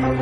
¡Facha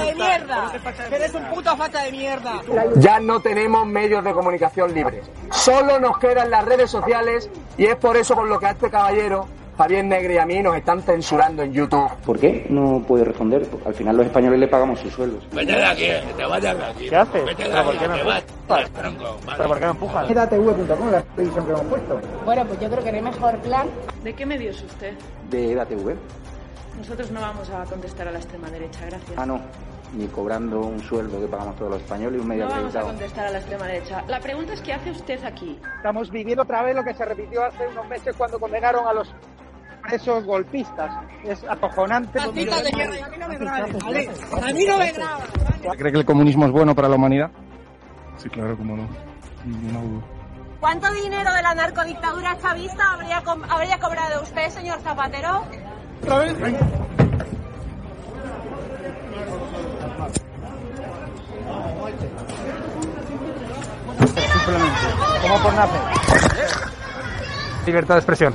de mierda! ¡Eres un puto facha de mierda! Ya no tenemos medios de comunicación libres. Solo nos quedan las redes sociales y es por eso por lo que a este caballero, Javier Negre y a mí nos están censurando en YouTube. ¿Por qué no puede responder? Porque al final los españoles le pagamos sus sueldos. Vete de aquí, que te vayas de aquí. ¿Qué haces? Vete de ¿Pero por qué vas. Tronco, ¿Pero por qué me empujas? edatv.com, la televisión que hemos puesto. Bueno, pues yo creo que no hay mejor plan. ¿De qué medio es usted? ¿De EDATV? Nosotros no vamos a contestar a la extrema derecha, gracias. Ah, no. Ni cobrando un sueldo que pagamos todos los españoles y un medio No vamos a contestar a la extrema derecha. La pregunta es ¿qué hace usted aquí? Estamos viviendo otra vez lo que se repitió hace unos meses cuando condenaron a los presos golpistas. Es acojonante. A mí no me grabes. ¡A mí no me grabes! ¿Cree que el comunismo es bueno para la humanidad? Sí, claro, cómo no. Ninguna duda. ¿Cuánto dinero de la narcodictadura chavista habría, com- habría cobrado usted, señor Zapatero? Simplemente. ¿Cómo por nacer? Libertad de expresión.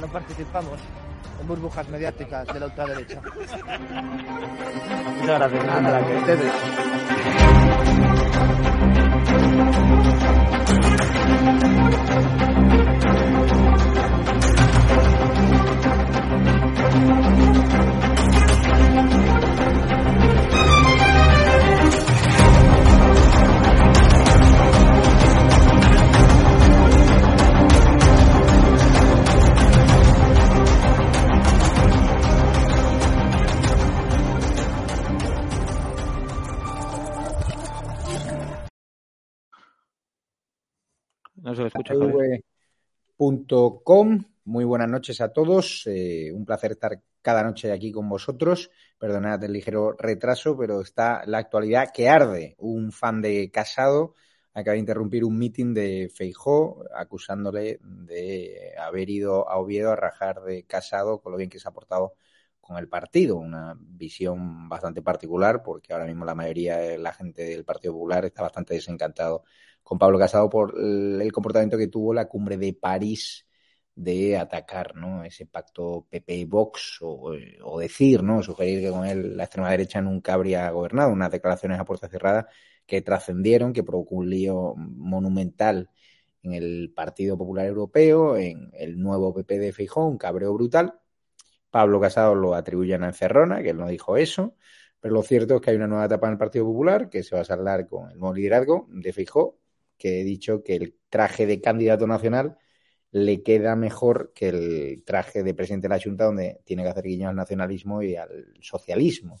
No participamos en burbujas mediáticas de la ultraderecha. Muchas gracias. Anda, que ustedes. No se lo escucha. Javier. ATV.com. Muy buenas noches a todos. Eh, un placer estar cada noche aquí con vosotros. Perdonad el ligero retraso, pero está la actualidad que arde. Un fan de Casado acaba de interrumpir un mitin de Feijó acusándole de haber ido a Oviedo a rajar de Casado con lo bien que se ha portado con el partido. Una visión bastante particular porque ahora mismo la mayoría de la gente del Partido Popular está bastante desencantado con Pablo Casado por el comportamiento que tuvo la cumbre de París de atacar ¿no? ese pacto PP-Vox o, o, decir, ¿no? sugerir que con él la extrema derecha nunca habría gobernado. Unas declaraciones a puerta cerrada que trascendieron, que provocó un lío monumental en el Partido Popular Europeo, en el nuevo PP de Feijóo, un cabreo brutal. Pablo Casado lo atribuyen a Encerrona, que él no dijo eso, pero lo cierto es que hay una nueva etapa en el Partido Popular que se va a saldar con el nuevo liderazgo de Feijóo, que he dicho que el traje de candidato nacional le queda mejor que el traje de presidente de la Junta, donde tiene que hacer guiño al nacionalismo y al socialismo.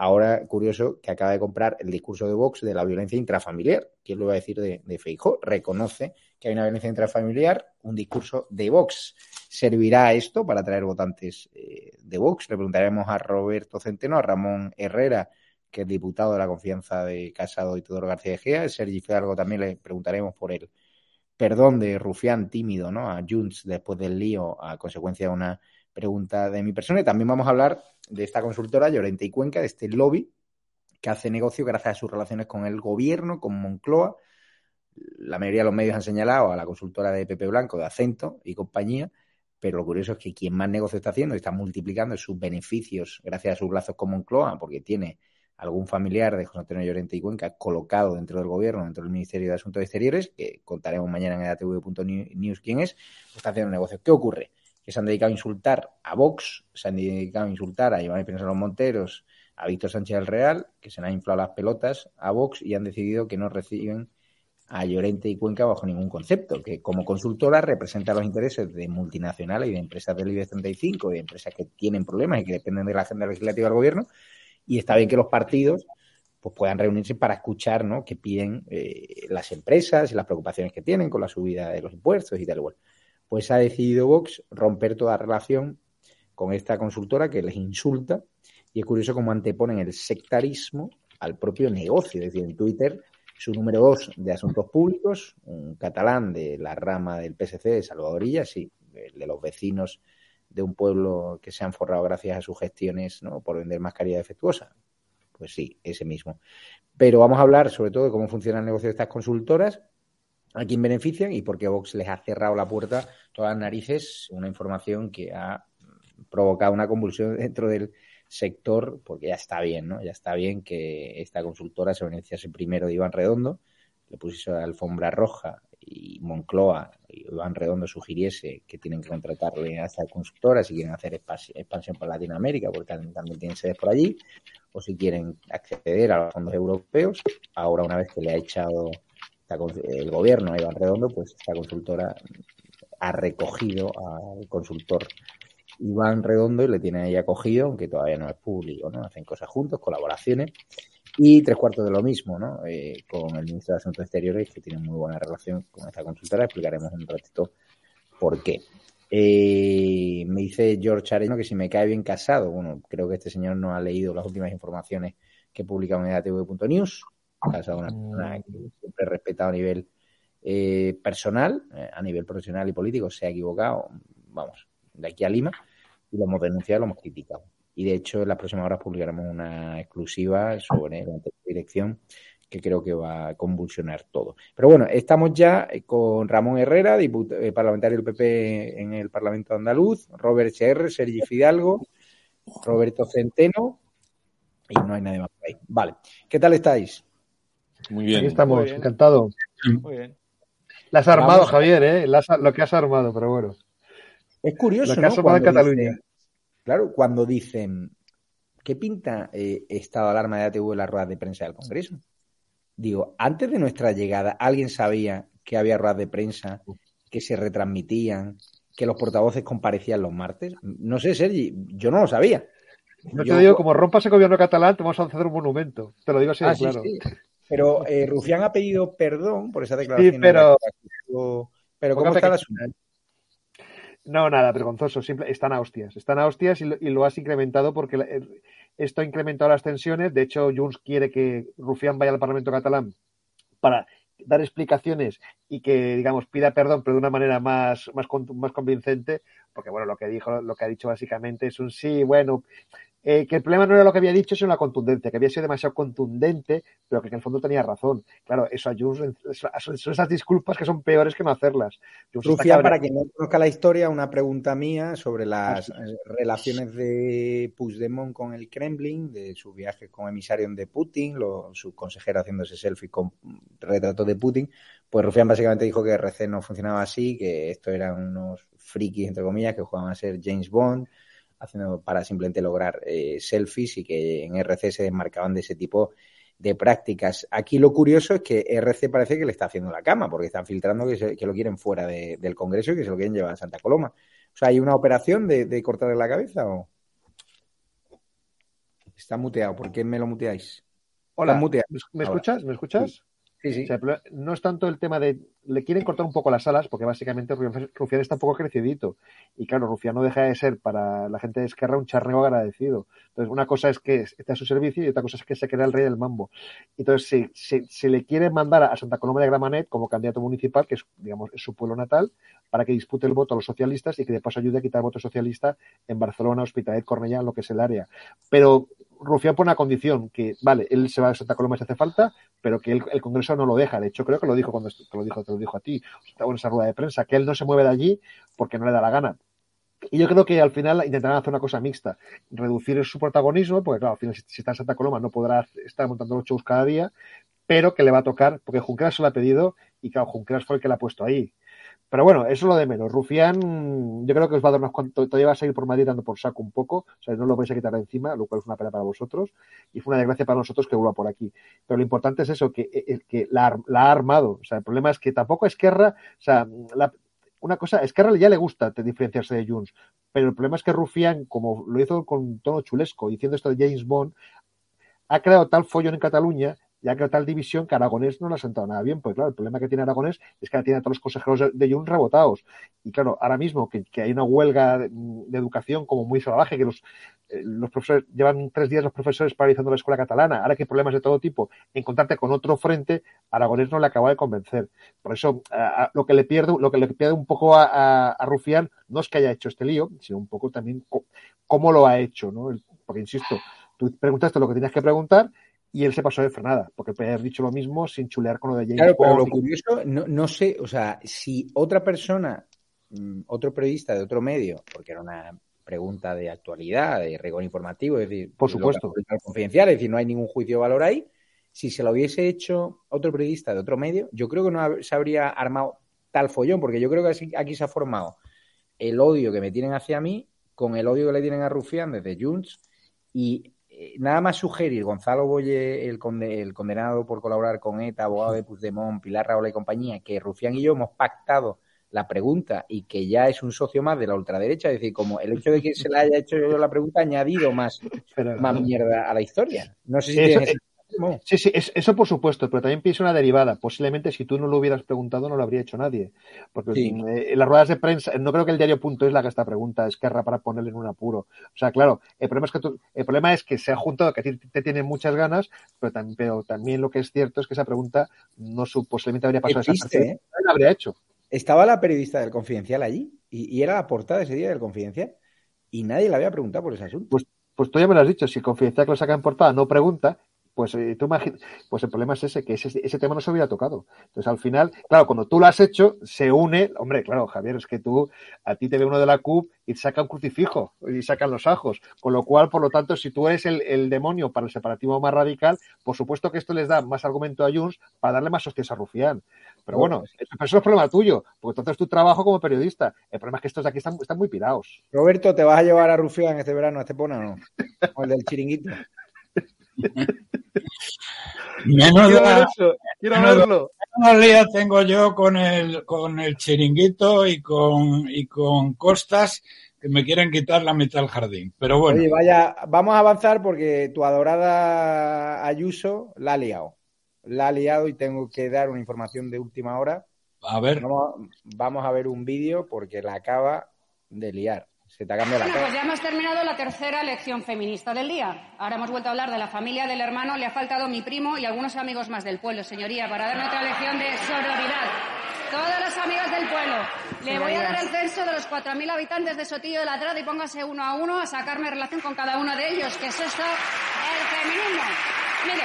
Ahora, curioso, que acaba de comprar el discurso de Vox de la violencia intrafamiliar. ¿Quién lo va a decir de, de Feijó? Reconoce que hay una violencia intrafamiliar, un discurso de Vox. ¿Servirá esto para atraer votantes eh, de Vox? Le preguntaremos a Roberto Centeno, a Ramón Herrera, que es diputado de la confianza de Casado y Teodoro García Egea. Sergi Fidalgo también le preguntaremos por el perdón de Rufián tímido, ¿no? A Junts después del lío a consecuencia de una pregunta de mi persona. Y también vamos a hablar de esta consultora, Llorente y Cuenca, de este lobby que hace negocio gracias a sus relaciones con el gobierno, con Moncloa. La mayoría de los medios han señalado a la consultora de Pepe Blanco, de Acento y compañía, pero lo curioso es que quien más negocio está haciendo y está multiplicando sus beneficios gracias a sus lazos con Moncloa, porque tiene algún familiar de José Antonio Llorente y Cuenca colocado dentro del gobierno, dentro del Ministerio de Asuntos Exteriores, que contaremos mañana en edatv.news quién es, está haciendo negocio. ¿Qué ocurre? Que se han dedicado a insultar a Vox, se han dedicado a insultar a Iván Espinosa Los Monteros, a Víctor Sánchez del Real, que se le han inflado las pelotas a Vox y han decidido que no reciben a Llorente y Cuenca bajo ningún concepto, que como consultora representa los intereses de multinacionales y de empresas del IBEX 35, de empresas que tienen problemas y que dependen de la agenda legislativa del gobierno, y está bien que los partidos pues puedan reunirse para escuchar ¿no? qué piden eh, las empresas y las preocupaciones que tienen con la subida de los impuestos y tal igual. pues ha decidido Vox romper toda relación con esta consultora que les insulta y es curioso cómo anteponen el sectarismo al propio negocio. Es decir, en Twitter, su número dos de asuntos públicos, un catalán de la rama del PSC de Salvadorilla, sí, de los vecinos de un pueblo que se han forrado gracias a sus gestiones ¿no? por vender mascarilla defectuosa. Pues sí, ese mismo. Pero vamos a hablar sobre todo de cómo funciona el negocio de estas consultoras, a quién benefician y por qué Vox les ha cerrado la puerta todas las narices, una información que ha provocado una convulsión dentro del sector, porque ya está bien, ¿no? Ya está bien que esta consultora se beneficiase primero de Iván Redondo, le pusiese la alfombra roja y Moncloa y Iván Redondo sugiriese que tienen que contratarle a esta consultora si quieren hacer expansión por Latinoamérica, porque también tienen sedes por allí, o si quieren acceder a los fondos europeos. Ahora, una vez que le ha echado el gobierno a Iván Redondo, pues esta consultora ha recogido al consultor Iván Redondo y le tiene ahí acogido, aunque todavía no es público, ¿no? Hacen cosas juntos, colaboraciones. Y tres cuartos de lo mismo, ¿no? Eh, con el ministro de Asuntos Exteriores, que tiene muy buena relación con esta consultora. Explicaremos un ratito por qué. Eh, me dice George Areno que si me cae bien casado. Bueno, creo que este señor no ha leído las últimas informaciones que publica en edatv.news. Casado una persona que siempre he respetado a nivel eh, personal, a nivel profesional y político, se ha equivocado, vamos, de aquí a Lima, y lo hemos denunciado, lo hemos criticado y de hecho en las próximas horas publicaremos una exclusiva sobre la dirección que creo que va a convulsionar todo. Pero bueno, estamos ya con Ramón Herrera, eh, parlamentario del PP en el Parlamento Andaluz, Robert CR, Sergi Fidalgo, Roberto Centeno y no hay nadie más por ahí. Vale, ¿qué tal estáis? Muy bien. Aquí estamos, encantado. Muy bien. La has armado, Javier, ¿eh? lo que has armado, pero bueno. Es curioso, lo que has armado en Cataluña. Claro, cuando dicen, ¿qué pinta eh, estado de alarma de ATV en las ruedas de prensa del Congreso? Digo, antes de nuestra llegada, ¿alguien sabía que había ruedas de prensa que se retransmitían, que los portavoces comparecían los martes? No sé, Sergi, yo no lo sabía. No te digo, como rompas el gobierno catalán, te vamos a hacer un monumento. Te lo digo así, ah, claro. Pero eh, Rufián ha pedido perdón por esa declaración. Sí, pero... Pero ¿cómo está la no, nada, vergonzoso. Simple, están a hostias. Están a hostias y lo, has incrementado porque eh, esto ha incrementado las tensiones. De hecho, Junts quiere que Rufián vaya al Parlamento catalán para dar explicaciones y que, digamos, pida perdón, pero de una manera más, más, más convincente, porque, bueno, lo que dijo, lo que ha dicho básicamente es un sí, bueno, eh, que el problema no era lo que había dicho, sino la contundencia, que había sido demasiado contundente, pero que en el fondo tenía razón. Claro, eso a son esas disculpas que son peores que no hacerlas. Rufia, para quien no conozca la historia, una pregunta mía sobre las eh, relaciones de Puigdemont con el Kremlin, de su viaje con emisario de Putin, su consejero haciéndose selfie con retrato de Putin. Pues Rufián básicamente dijo que RC no funcionaba así, que esto eran unos frikis, entre comillas, que jugaban a ser James Bond haciendo para simplemente lograr eh, selfies y que en RC se desmarcaban de ese tipo de prácticas. Aquí lo curioso es que RC parece que le está haciendo la cama, porque están filtrando que, que lo quieren fuera del Congreso y que se lo quieren llevar a Santa Coloma. O sea, ¿hay una operación de, cortarle la cabeza o...? Está muteado. ¿Por qué me lo muteáis? Hola, ¿me escuchas? ¿Me escuchas? No es tanto el tema de. Le quieren cortar un poco las alas porque básicamente Rufián está un poco crecidito. Y claro, Rufián no deja de ser para la gente de Esquerra un charrego agradecido. Entonces, una cosa es que esté a su servicio y otra cosa es que se quede el rey del mambo. Entonces, si, se le quiere mandar a Santa Coloma de Gramanet como candidato municipal, que es, digamos, es su pueblo natal, para que dispute el voto a los socialistas y que de paso ayude a quitar voto socialista en Barcelona, Hospitalet, Cornellá, lo que es el área. Pero Rufián pone una condición que, vale, él se va a Santa Coloma si hace falta, pero que el, Congreso no lo deja. De hecho, creo que lo dijo cuando te lo dijo, te lo dijo a ti, en esa rueda de prensa, que él no se mueve de allí porque no le da la gana. Y yo creo que al final intentarán hacer una cosa mixta, reducir su protagonismo, porque claro, al final si, está en Santa Coloma no podrá estar montando los shows cada día, pero que le va a tocar, porque Junqueras se lo ha pedido y claro, Junqueras fue el que le ha puesto ahí. Pero bueno, eso es lo de menos. Rufián, yo creo que os va a dar unos cuantos. Todavía va a seguir por Madrid dando por saco un poco. O sea, no lo vais a quitar de encima, lo cual es una pena para vosotros. Y fue una desgracia para nosotros que vuelva por aquí. Pero lo importante es eso, que, eh, que la, ha armado. O sea, el problema es que tampoco Esquerra. O sea, una cosa, Esquerra ya le gusta diferenciarse de Junts. Pero el problema es que Rufián, como lo hizo con tono chulesco, diciendo esto de James Bond, ha creado tal follón en Cataluña ya que tal división que Aragonés no le ha sentado nada bien, pues claro, el problema que tiene Aragonés es que ahora tiene a todos los consejeros de, Junts rebotados. Y claro, ahora mismo que, que hay una huelga de, educación como muy salvaje, que los, eh, los profesores llevan tres días los profesores paralizando la escuela catalana, ahora que hay problemas de todo tipo, encontrarte con otro frente, Aragonés no le acaba de convencer. Por eso, lo que le pierde, lo que le pierde un poco a, a, a, Rufián no es que haya hecho este lío, sino un poco también cómo lo ha hecho, ¿no? Porque insisto, tú preguntaste lo que tenías que preguntar y él se pasó de frenada, porque puede haber dicho lo mismo sin chulear con lo de James Claro, pero lo curioso, no, no, sé, o sea, si otra persona, mm, otro periodista de otro medio, porque era una pregunta de actualidad, de rigor informativo, es decir, por supuesto, confidencial, es decir, no hay ningún juicio de valor ahí. Si se lo hubiese hecho otro periodista de otro medio, yo creo que no se habría armado tal follón, porque yo creo que aquí se ha formado el odio que me tienen hacia mí con el odio que le tienen a Rufián desde Junts y nada más sugerir Gonzalo Boye, el, conde, el, condenado por colaborar con ETA, abogado de Puigdemont, Pilar Raola y compañía, que Rufián y yo hemos pactado la pregunta y que ya es un socio más de la ultraderecha, es decir, como el hecho de que se le haya hecho yo la pregunta ha añadido más, más mierda a la historia. No sé si eso, tienes... No. Sí, sí, es, eso por supuesto, pero también pienso una derivada. Posiblemente si tú no lo hubieras preguntado no lo habría hecho nadie. Porque sí. eh, en las ruedas de prensa, no creo que el diario punto es la que esta pregunta, es querrá para ponerle en un apuro. O sea, claro, el problema es que tú, el problema es que se ha juntado, que a ti te tienen muchas ganas, pero, tam, pero, también lo que es cierto es que esa pregunta no su, posiblemente habría pasado Existe, esa ¿eh? no la habría hecho. Estaba la periodista del Confidencial allí y, y, era la portada ese día del Confidencial y nadie le había preguntado por ese asunto. Pues, pues tú ya me lo has dicho, si el Confidencial que lo saca en portada no pregunta, pues eh, tú pues el problema es ese, que ese, ese, tema no se hubiera tocado. Entonces, al final, claro, cuando tú lo has hecho, se une, hombre, claro, Javier, es que tú, a ti te ve uno de la CUP y te saca un crucifijo y sacan los ajos. Con lo cual, por lo tanto, si tú eres el, el demonio para el separatismo más radical, por supuesto que esto les da más argumento a Junts para darle más hostias a Rufián. Pero bueno, eso es problema tuyo, porque entonces tu trabajo como periodista. El problema es que estos de aquí están, están muy pirados. Roberto, ¿te vas a llevar a Rufián este verano a este o no? O el del chiringuito. Quiero la, eso, quiero menos, verlo. tengo yo con el, con el chiringuito y con, y con Costas que me quieren quitar la mitad del jardín. Pero bueno. Oye, vaya, vamos a avanzar porque tu adorada Ayuso la ha liado. La ha liado y tengo que dar una información de última hora. A ver. Vamos, vamos a ver un vídeo porque la acaba de liar. Se te ha cambiado bueno, la cara. Pues ya hemos terminado la tercera lección feminista del día. Ahora hemos vuelto a hablar de la familia del hermano. Le ha faltado mi primo y algunos amigos más del pueblo, señoría, para darme otra lección de sororidad. Todos los amigos del pueblo. Le voy a dar el censo de los 4.000 habitantes de Sotillo de la Trada y póngase uno a uno a sacarme relación con cada uno de ellos, que es esto el feminismo. Mire,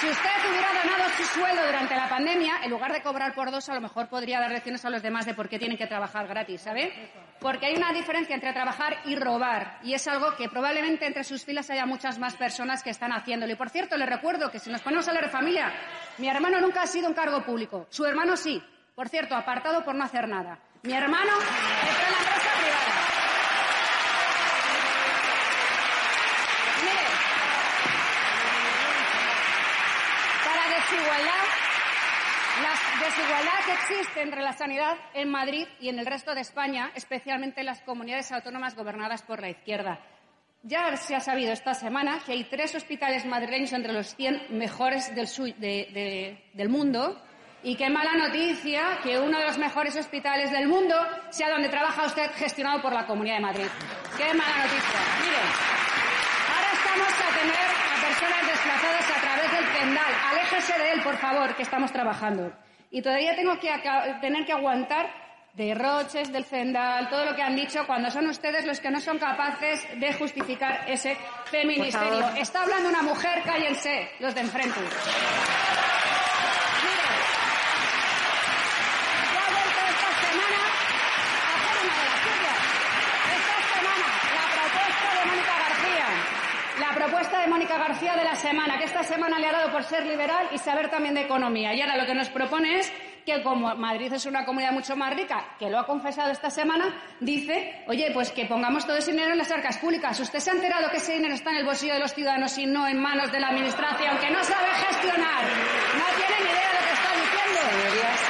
si usted hubiera ganado su sueldo durante la pandemia, en lugar de cobrar por dos, a lo mejor podría dar lecciones a los demás de por qué tienen que trabajar gratis, ¿sabe? Porque hay una diferencia entre trabajar y robar, y es algo que probablemente entre sus filas haya muchas más personas que están haciéndolo. Y por cierto, le recuerdo que si nos ponemos a hablar de familia, mi hermano nunca ha sido un cargo público, su hermano sí. Por cierto, apartado por no hacer nada. Mi hermano está en la empresa privada. Mire, para desigualdad, la desigualdad que existe entre la sanidad en Madrid y en el resto de España, especialmente en las comunidades autónomas gobernadas por la izquierda. Ya se ha sabido esta semana que hay tres hospitales madrileños entre los 100 mejores del, de, de, del mundo y qué mala noticia que uno de los mejores hospitales del mundo sea donde trabaja usted gestionado por la Comunidad de Madrid. Qué mala noticia. Miren, ahora estamos a tener a personas desplazadas a través del pendal. Aléjese de él, por favor, que estamos trabajando. Y todavía tengo que tener que aguantar derroches del Zendal, todo lo que han dicho, cuando son ustedes los que no son capaces de justificar ese feministerio. Está hablando una mujer, cállense, los de enfrente. La propuesta de Mónica García de la semana, que esta semana le ha dado por ser liberal y saber también de economía. Y ahora lo que nos propone es que como Madrid es una comunidad mucho más rica, que lo ha confesado esta semana, dice, oye, pues que pongamos todo ese dinero en las arcas públicas. ¿Usted se ha enterado que ese dinero está en el bolsillo de los ciudadanos y no en manos de la Administración, que no sabe gestionar? No tiene ni idea de lo que está diciendo.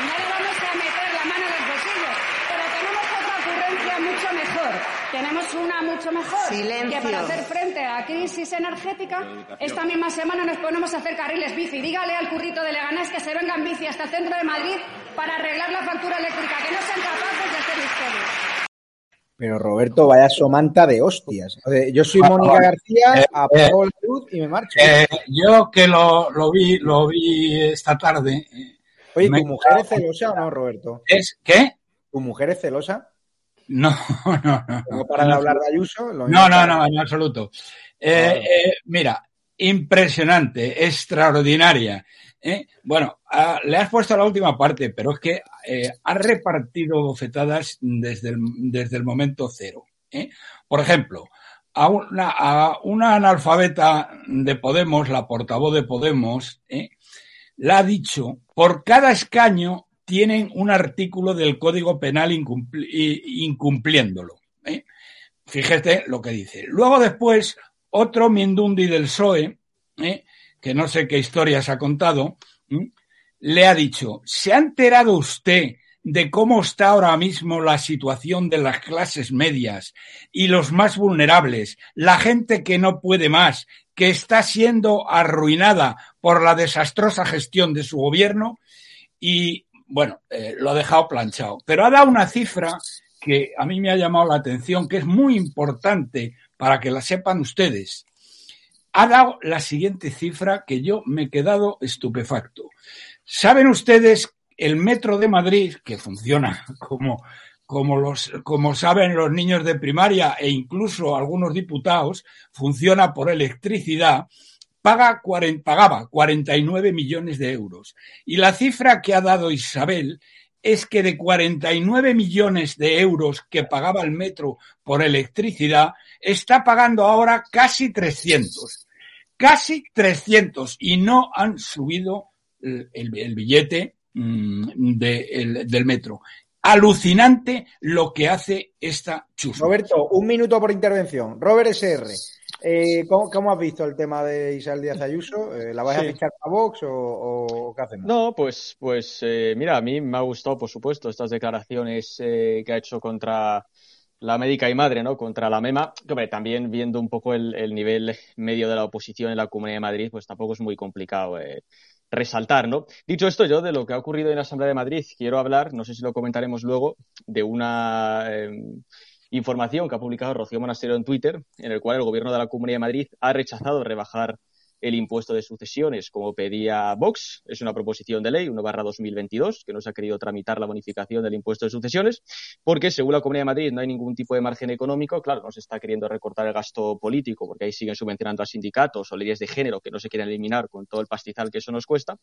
No le vamos a meter la mano en los bolsillos, pero tenemos otra ocurrencia mucho mejor. Tenemos una mucho mejor. Silencio. Que para hacer frente a la crisis energética, esta misma semana nos ponemos a hacer carriles bici. Dígale al currito de Leganés que se venga en bici hasta el centro de Madrid para arreglar la factura eléctrica, que no sean capaces de hacer historia. Pero Roberto, vaya somanta de hostias. O sea, yo soy Mónica García, Eh, apago la luz y me marcho. Eh, yo que lo, lo vi lo vi esta tarde. eh, Oye, me- ¿tu mujer es celosa o no, Roberto? ¿Es qué? ¿Tu mujer es celosa? No, no, no. ¿No para de hablar de Ayuso? Lo No, no, no, en absoluto. Eh, Vale. eh, mira, impresionante, extraordinaria. ¿eh? Bueno, ah, le has puesto la última parte, pero es que ha repartido bofetadas desde el, desde el momento cero. Por ejemplo, a una, a una analfabeta de Podemos, la portavoz de Podemos, le ha dicho, por cada escaño tienen un artículo del Código Penal incumpli- incumpliéndolo. ¿eh? Fíjate lo que dice. Luego después, otro Mindundi del PSOE, ¿eh? que no sé qué historias ha contado, ¿m? le ha dicho, ¿se ha enterado usted de cómo está ahora mismo la situación de las clases medias y los más vulnerables, la gente que no puede más, que está siendo arruinada por la desastrosa gestión de su gobierno? Y bueno, eh, lo ha dejado planchado. Pero ha dado una cifra que a mí me ha llamado la atención, que es muy importante para que la sepan ustedes. Ha dado la siguiente cifra que yo me he quedado estupefacto. ¿Saben ustedes el metro de Madrid, que funciona como, como, los, como saben los niños de primaria e incluso algunos diputados, funciona por electricidad, paga 40, pagaba 49 millones de euros. Y la cifra que ha dado Isabel es que de 49 millones de euros que pagaba el metro por electricidad, está pagando ahora casi 300. Casi 300. Y no han subido el, billete mm, de- el- del metro. Alucinante lo que hace esta chusma. Roberto, un minuto por intervención. Robert SR, eh, ¿cómo, cómo has visto el tema de Isabel Díaz Ayuso? Eh, ¿La vais Sí. a fichar a Vox o, o qué hacemos? No, pues, pues eh, mira, a mí me ha gustado, por supuesto, estas declaraciones que ha hecho contra la médica y madre, ¿no? Contra la MEMA. Hombre, también viendo un poco el, el nivel medio de la oposición en la Comunidad de Madrid, pues tampoco es muy complicado resaltar, ¿no? Dicho esto, yo de lo que ha ocurrido en la Asamblea de Madrid quiero hablar, no sé si lo comentaremos luego, de una eh, información que ha publicado Rocío Monasterio en Twitter, en el cual el gobierno de la Comunidad de Madrid ha rechazado rebajar el impuesto de sucesiones, como pedía Vox. Es una proposición de ley, 1 barra 2022, que no se ha querido tramitar la bonificación del impuesto de sucesiones, porque según la Comunidad de Madrid no hay ningún tipo de margen económico. Claro, no se está queriendo recortar el gasto político, porque ahí siguen subvencionando a sindicatos o leyes de género que no se quieren eliminar con todo el pastizal que eso nos cuesta.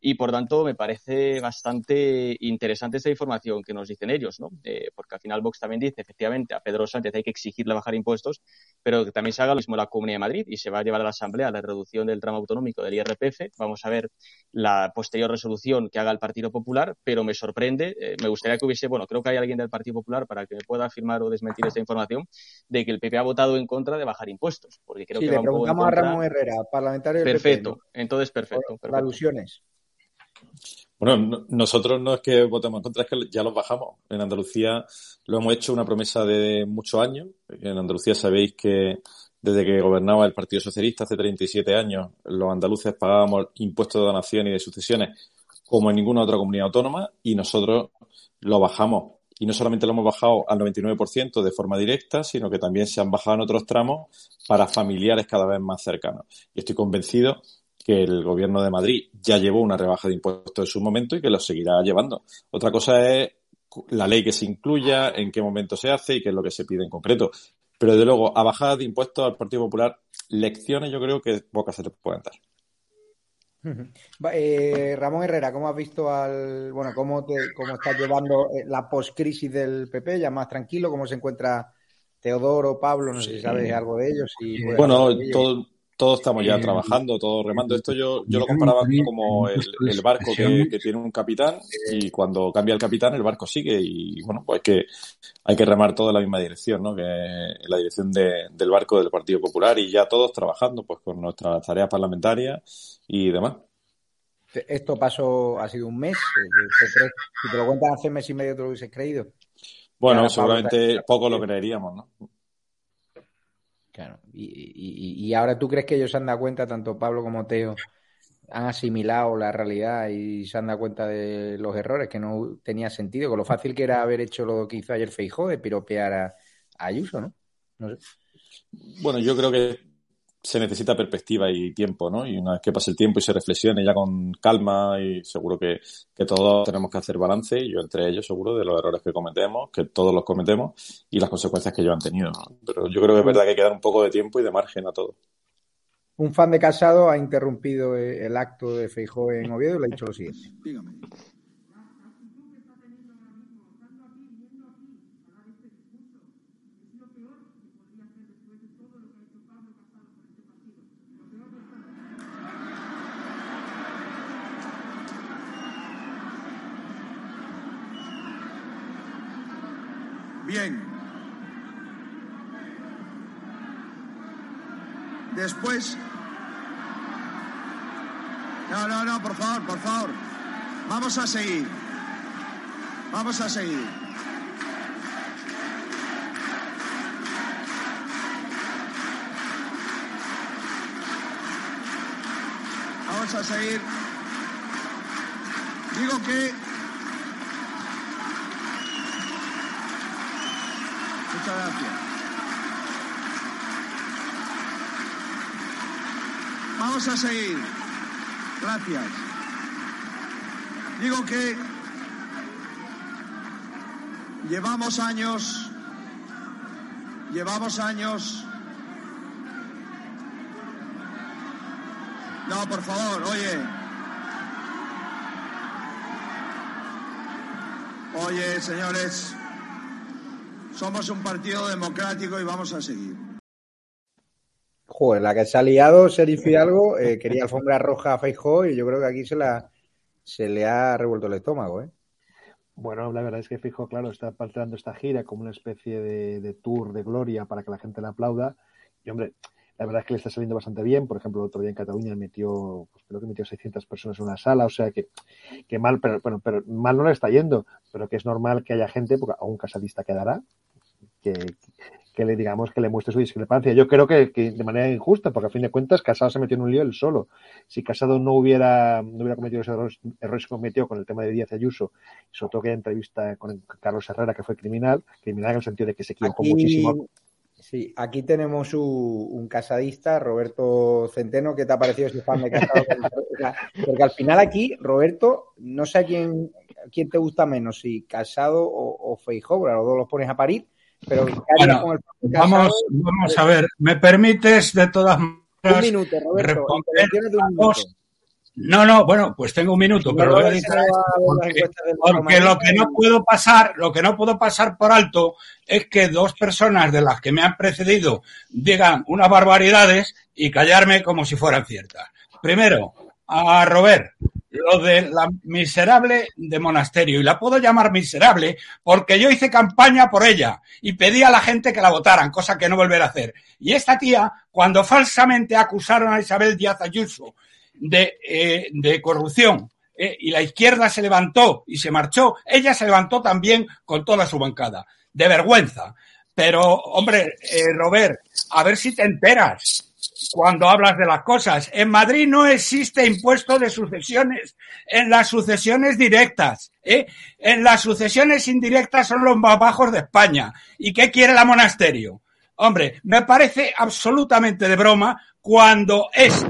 Y por tanto, me parece bastante interesante esta información que nos dicen ellos, ¿no? Eh, porque al final Vox también dice, efectivamente, a Pedro Sánchez hay que exigirle bajar impuestos, pero que también se haga lo mismo la Comunidad de Madrid y se va a llevar a la Asamblea la reducción del tramo autonómico del IRPF. Vamos a ver la posterior resolución que haga el Partido Popular, pero me sorprende, eh, me gustaría que hubiese, bueno, creo que hay alguien del Partido Popular para que me pueda afirmar o desmentir esta información, de que el PP ha votado en contra de bajar impuestos, porque creo sí, que le va un poco en preguntamos a contra- Ramón Herrera, parlamentario del PP, Perfecto, ¿no? entonces perfecto. Perfecto. alusiones. Bueno, no- nosotros no es que votemos en contra, es que ya los bajamos. En Andalucía lo hemos hecho una promesa de muchos años. En Andalucía sabéis que desde que gobernaba el Partido Socialista hace 37 años, los andaluces pagábamos impuestos de donación y de sucesiones como en ninguna otra comunidad autónoma y nosotros lo bajamos. Y no solamente lo hemos bajado al 99% de forma directa, sino que también se han bajado en otros tramos para familiares cada vez más cercanos. Y estoy convencido que el gobierno de Madrid ya llevó una rebaja de impuestos en su momento y que lo seguirá llevando. Otra cosa es la ley que se incluya, en qué momento se hace y qué es lo que se pide en concreto. Pero de luego, a bajadas de impuestos al Partido Popular, lecciones yo creo que pocas se les pueden dar. Eh, Ramón Herrera, ¿cómo has visto al. Bueno, cómo, te, cómo estás llevando eh, la post-crisis del PP? ¿Ya más tranquilo? ¿Cómo se encuentra Teodoro, Pablo? No sé si sabes algo de ellos. Bueno, ellos. todo, todos estamos ya Eh, trabajando, todos remando. Esto yo, yo lo comparaba como el barco que, tiene un capitán y cuando cambia el capitán el barco sigue y bueno, pues que hay que remar todo en la misma dirección, ¿no? Que es la dirección de- del barco del Partido Popular y ya todos trabajando pues con nuestras tareas parlamentarias y demás. Esto pasó, ha sido un mes. eh. Si te lo cuentan hace mes y medio, ¿te lo hubieses creído? Bueno, seguramente poco lo creeríamos, ¿no? Claro. Y, y, y, ahora tú crees que ellos se han dado cuenta, tanto Pablo como Teo, han asimilado la realidad y se han dado cuenta de los errores, que no tenía sentido, con lo fácil que era haber hecho lo que hizo ayer Feijó de piropear a, a Ayuso, ¿no? No sé. Bueno, yo creo que se necesita perspectiva y tiempo, ¿no? Y una vez que pase el tiempo y se reflexione ya con calma y seguro que, que todos tenemos que hacer balance, y yo entre ellos seguro, de los errores que cometemos, que todos los cometemos y las consecuencias que ellos han tenido. ¿no? Pero yo creo que es verdad que hay que dar un poco de tiempo y de margen a todo. Un fan de Casado ha interrumpido el acto de Feijó en Oviedo y le ha dicho lo siguiente. Dígame. Bien. Después... No, no, no, por favor, por favor. Vamos a seguir. Vamos a seguir. Vamos a seguir. Digo que Muchas gracias. Vamos a seguir. Gracias. Digo que llevamos años, llevamos años. No, por favor, oye. Oye, señores. Somos un partido democrático y vamos a seguir. Joder, la que se ha liado Serif Fidalgo, eh, quería alfombra roja a Feijó y yo creo que aquí se, la, se le ha revuelto el estómago, ¿eh? Bueno, la verdad es que Fijo, claro, está planteando esta gira como una especie de, tour de gloria para que la gente la aplauda. Y hombre, la verdad es que le está saliendo bastante bien. Por ejemplo, el otro día en Cataluña metió, pues creo que metió 600 personas en una sala. O sea que, que mal, pero bueno, pero mal no le está yendo. Pero que es normal que haya gente, porque a un casadista quedará, que, le digamos que le muestre su discrepancia. Yo creo que, de manera injusta, porque a fin de cuentas Casado se metió en un lío él solo. Si Casado no hubiera, no hubiera cometido esos errores, errores que cometió con el tema de Díaz Ayuso, sobre todo que entrevista con Carlos Herrera, que fue criminal, criminal en el sentido de que se equivocó muchísimo. Sí, aquí tenemos un, casadista, Roberto Centeno, ¿qué te ha parecido ese fan de Casado? Porque al final aquí, Roberto, no sé a quién, quién te gusta menos, si Casado o, o Feijó, los dos los pones a parir, pero bueno, vamos, vamos a ver, ¿me permites de todas maneras un minuto, Roberto, No, no, bueno, pues tengo un minuto, pero voy a decir porque, porque lo que no puedo pasar, lo que no puedo pasar por alto es que dos personas de las que me han precedido digan unas barbaridades y callarme como si fueran ciertas. Primero, a Robert, lo de la miserable de monasterio. Y la puedo llamar miserable porque yo hice campaña por ella y pedí a la gente que la votaran, cosa que no volveré a hacer. Y esta tía, cuando falsamente acusaron a Isabel Díaz Ayuso de, eh, de corrupción, eh, y la izquierda se levantó y se marchó, ella se levantó también con toda su bancada. De vergüenza. Pero, hombre, eh, Robert, a ver si te enteras cuando hablas de las cosas. En Madrid no existe impuesto de sucesiones en las sucesiones directas. ¿eh? En las sucesiones indirectas son los más bajos de España. ¿Y qué quiere la monasterio? Hombre, me parece absolutamente de broma cuando es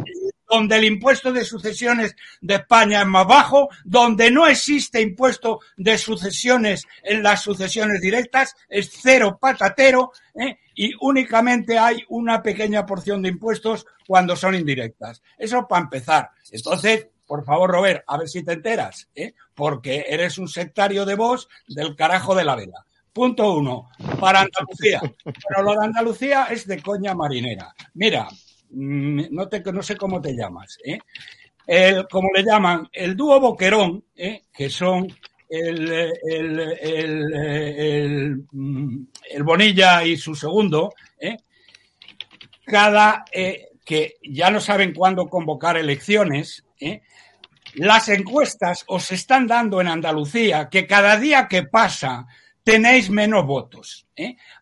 donde el impuesto de sucesiones de España es más bajo, donde no existe impuesto de sucesiones en las sucesiones directas, es cero patatero, ¿eh? y únicamente hay una pequeña porción de impuestos cuando son indirectas. Eso para empezar. Entonces, por favor, Robert, a ver si te enteras, ¿eh? porque eres un sectario de vos del carajo de la vela. Punto uno, para Andalucía. Pero lo de Andalucía es de coña marinera. Mira, no, no sé cómo te llamas, ¿eh? El, como le llaman, el dúo Boquerón, ¿eh? que son mm, el, Bonilla y su segundo, ¿eh? cada que ya no saben cuándo convocar elecciones, las encuestas os están dando en Andalucía que cada día que pasa tenéis menos votos.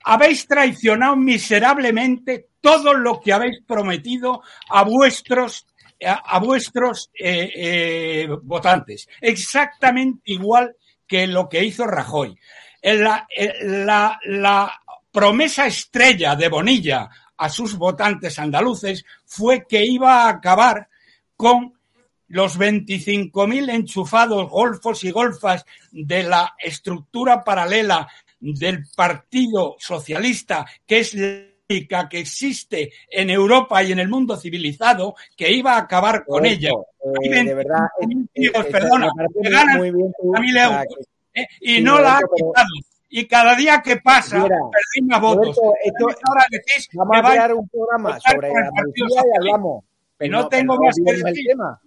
Habéis traicionado miserablemente todo lo que habéis prometido a vuestros a, vuestros eh, eh, votantes. Exactamente igual que lo que hizo Rajoy. La, la, la promesa estrella de Bonilla a sus votantes andaluces fue que iba a acabar con los 25.000 enchufados golfos y golfas de la estructura paralela del Partido Socialista, que es que existe en Europa y en el mundo civilizado, que iba a acabar con ella. Eh, de verdad, perdona, que ganan euros eh, y no la ha quitado. Y cada día que pasa, perdí más votos. ahora decís vamos a crear un programa sobre la y hablamos. Pero no tengo más que decir. El tema.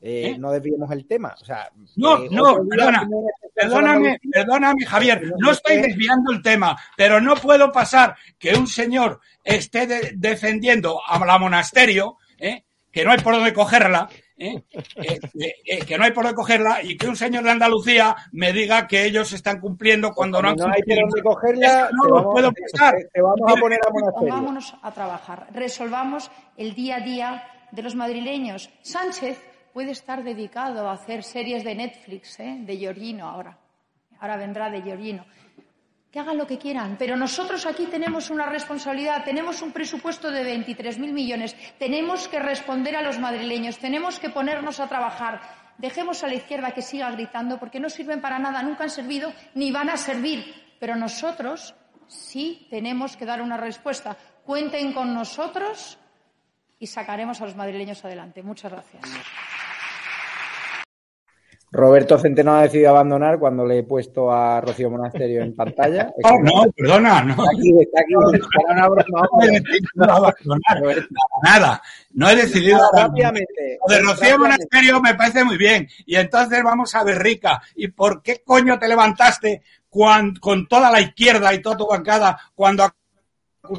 Eh, ¿Eh? no desviemos el tema. O sea, no, eh, no, perdona, perdóname, perdóname, Javier, no estoy desviando el tema, pero no puedo pasar que un señor esté defendiendo a la monasterio, que no hay por dónde cogerla, que no hay por dónde cogerla y que un señor de Andalucía me diga que ellos están cumpliendo cuando no han no hay por dónde cogerla. no lo puedo pasar. Te, vamos a poner a monasterio. Vámonos a trabajar. Resolvamos el día a día de los madrileños. Sánchez puede estar dedicado a hacer series de Netflix, ¿eh? de Giorgino ahora. Ahora vendrá de Giorgino. Que hagan lo que quieran, pero nosotros aquí tenemos una responsabilidad, tenemos un presupuesto de 23.000 millones, tenemos que responder a los madrileños, tenemos que ponernos a trabajar. Dejemos a la izquierda que siga gritando porque no sirven para nada, nunca han servido ni van a servir. Pero nosotros sí tenemos que dar una respuesta. Cuenten con nosotros y sacaremos a los madrileños adelante. Muchas gracias. Roberto Centeno ha decidido abandonar cuando le he puesto a Rocío Monasterio en pantalla. No, no, perdona, no. Está aquí, está aquí. No, he decidido abandonar. Nada, no he decidido rápidamente. Lo de Rocío Monasterio me parece muy bien. Y entonces vamos a ver, Rica, ¿y por qué coño te levantaste con toda la izquierda y toda tu bancada cuando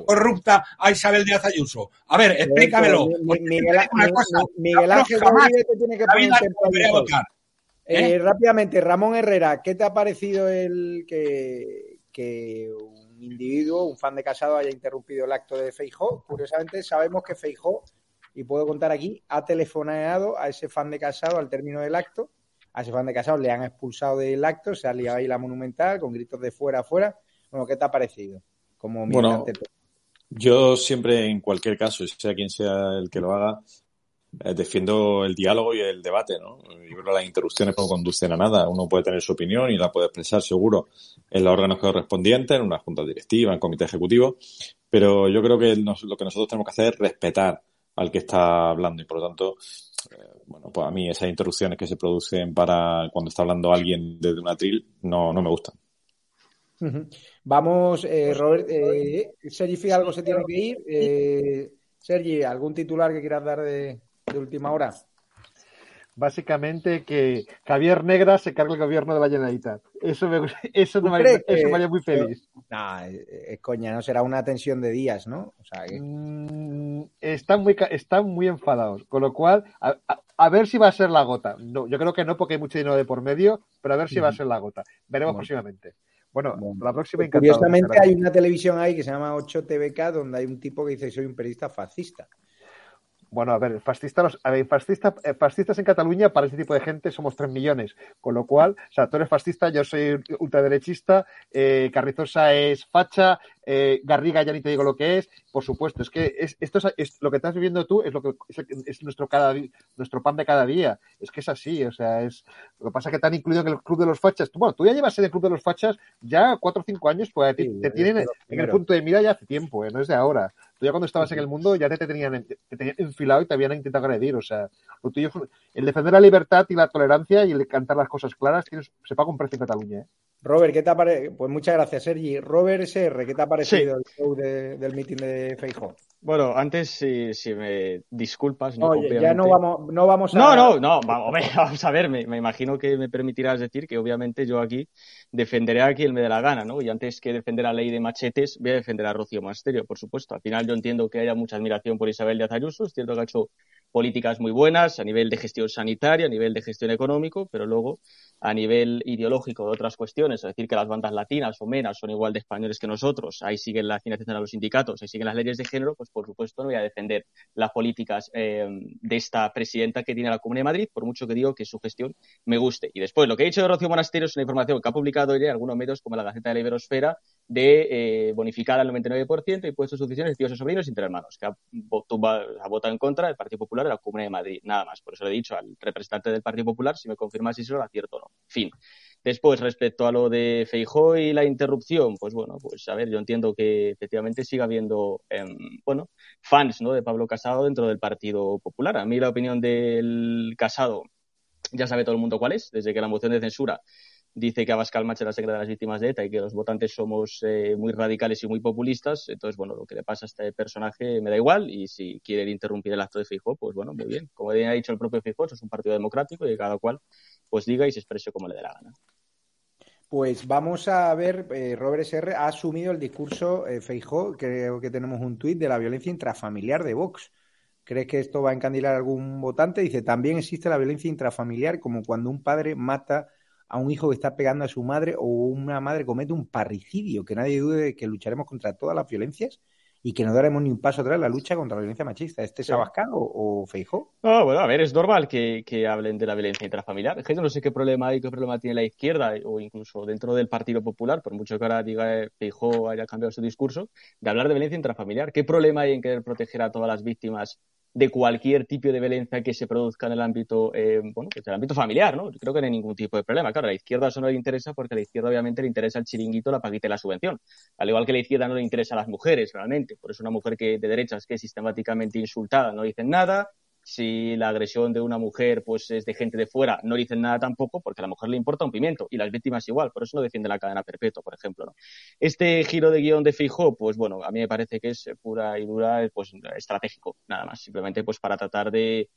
corrupta a Isabel Díaz Ayuso. A ver, explícamelo. Miguel, Ángel Rodríguez te tiene que poner ¿Eh? Eh, rápidamente, Ramón Herrera, ¿qué te ha parecido el que, un individuo, un fan de Casado, haya interrumpido el acto de Feijó? Curiosamente, sabemos que Feijó, y puedo contar aquí, ha telefonado a ese fan de Casado al término del acto. A ese fan de Casado le han expulsado del acto, se ha liado ahí la monumental con gritos de fuera, fuera. Bueno, ¿qué te ha parecido? Como bueno, yo siempre, en cualquier caso, sea quien sea el que lo haga, defiendo el diálogo y el debate, ¿no? Yo creo que las interrupciones no conducen a nada. Uno puede tener su opinión y la puede expresar seguro en los órganos correspondientes, en una junta directiva, en comité ejecutivo, pero yo creo que lo que nosotros tenemos que hacer es respetar al que está hablando y por lo tanto, eh, bueno, pues a mí esas interrupciones que se producen para cuando está hablando alguien desde un atril no, no me gustan. Vamos, eh, Robert, eh, Sergi Fidalgo se tiene que ir. Eh, Sergi, ¿algún titular que quieras dar de, de última hora? Básicamente que Javier Negra se cargue el gobierno de la Generalitat. Eso me, eso me, haría muy feliz. No, es coña, ¿no? Será una tensión de días, ¿no? O sea, mm, están, muy, están muy enfadados. Con lo cual, a, ver si va a ser la gota. No, yo creo que no, porque hay mucho dinero de por medio, pero a ver si va a ser la gota. Veremos próximamente. Bueno, la próxima. Curiosamente hay una televisión ahí que se llama 8TVK donde hay un tipo que dice soy un periodista fascista. Bueno, a ver, fascistas, a ver, eh, fascistas en Cataluña para ese tipo de gente somos tres millones, con lo cual, o sea, tú eres fascista, yo soy ultraderechista, eh, Carrizosa es facha, eh, Garriga ya ni te digo lo que es, por supuesto, es que es, esto es, lo que estás viviendo tú, es lo que es, nuestro cada nuestro pan de cada día, es que es así, o sea, es lo que pasa que te han incluido en el club de los fachas, bueno, tú ya llevas en el club de los fachas ya cuatro o cinco años, pues te, tienen en el punto de mira ya hace tiempo, no es de ahora. Tú ya cuando estabas en el mundo ya te, tenían, enfilado y te habían intentado agredir. O sea, lo tuyo el defender la libertad y la tolerancia y el cantar las cosas claras se paga un precio en Cataluña. ¿eh? Robert, ¿qué te ha parecido? Pues muchas gracias, Sergi. Robert SR, ¿qué te ha parecido el show del meeting de Feijóo? Bueno, antes, si, si me disculpas. No, ya no vamos, no vamos a. No, no, no, vamos, a ver, me, me, imagino que me permitirás decir que obviamente yo aquí defenderé a quien me dé la gana, ¿no? Y antes que defender la ley de machetes, voy a defender a Rocío Masterio, por supuesto. Al final yo entiendo que haya mucha admiración por Isabel de Ayuso, es cierto que ha hecho políticas muy buenas a nivel de gestión sanitaria, a nivel de gestión económico, pero luego a nivel ideológico de otras cuestiones, es decir, que las bandas latinas o menas son igual de españoles que nosotros, ahí siguen la financiación a los sindicatos, ahí siguen las leyes de género, pues por supuesto no voy a defender las políticas eh, de esta presidenta que tiene la Comunidad de Madrid, por mucho que digo que su gestión me guste. Y después, lo que he dicho de Rocío Monasterio es una información que ha publicado hoy algunos medios como la Gaceta de la Iberosfera de eh, bonificar al 99% y puestos sucesiones tíos y sobrinos entre hermanos, que ha, ha votado en contra del Partido Popular de la Comunidad de Madrid, nada más. Por eso le he dicho al representante del Partido Popular si me confirma si eso era cierto o no. Fin. Después, respecto a lo de Feijó y la interrupción, pues bueno, pues a ver, yo entiendo que efectivamente siga habiendo, em, bueno, fans, ¿no? De Pablo Casado dentro del Partido Popular. A mí la opinión del Casado ya sabe todo el mundo cuál es, desde que la moción de censura dice que Abascal Macha la secreta de las víctimas de ETA y que los votantes somos eh, muy radicales y muy populistas. Entonces, bueno, lo que le pasa a este personaje me da igual y si quieren interrumpir el acto de Feijóo, pues bueno, muy bien. Como ha dicho el propio Feijóo, es un partido democrático y cada cual pues diga y se exprese como le dé la gana. Pues vamos a ver, eh, Robert SR ha asumido el discurso eh, Feijó, creo que tenemos un tuit de la violencia intrafamiliar de Vox. ¿Crees que esto va a encandilar a algún votante? Dice, también existe la violencia intrafamiliar, como cuando un padre mata a un hijo que está pegando a su madre o una madre comete un parricidio. Que nadie dude de que lucharemos contra todas las violencias y que no daremos ni un paso atrás en la lucha contra la violencia machista. ¿Este es Abascal o, Feijó? No, bueno, a ver, es normal que, hablen de la violencia intrafamiliar. Es que yo no sé qué problema hay, qué problema tiene la izquierda o incluso dentro del Partido Popular, por mucho que ahora diga eh, Feijó haya cambiado su discurso, de hablar de violencia intrafamiliar. ¿Qué problema hay en querer proteger a todas las víctimas de cualquier tipo de violencia que se produzca en el ámbito, eh, bueno, pues el ámbito familiar, ¿no? Creo que no hay ningún tipo de problema. Claro, a la izquierda eso no le interesa porque a la izquierda obviamente le interesa el chiringuito, la paguita y la subvención. Al igual que a la izquierda no le interesa a las mujeres, realmente. Por eso una mujer que de derechas que es sistemáticamente insultada no dicen nada, si la agresión de una mujer pues es de gente de fuera, no dicen nada tampoco, porque a la mujer le importa un pimiento y las víctimas igual, por eso no defiende la cadena perpetua, por ejemplo. ¿no? Este giro de guion de Fijo, pues bueno, a mí me parece que es pura y dura, pues estratégico, nada más, simplemente pues para tratar de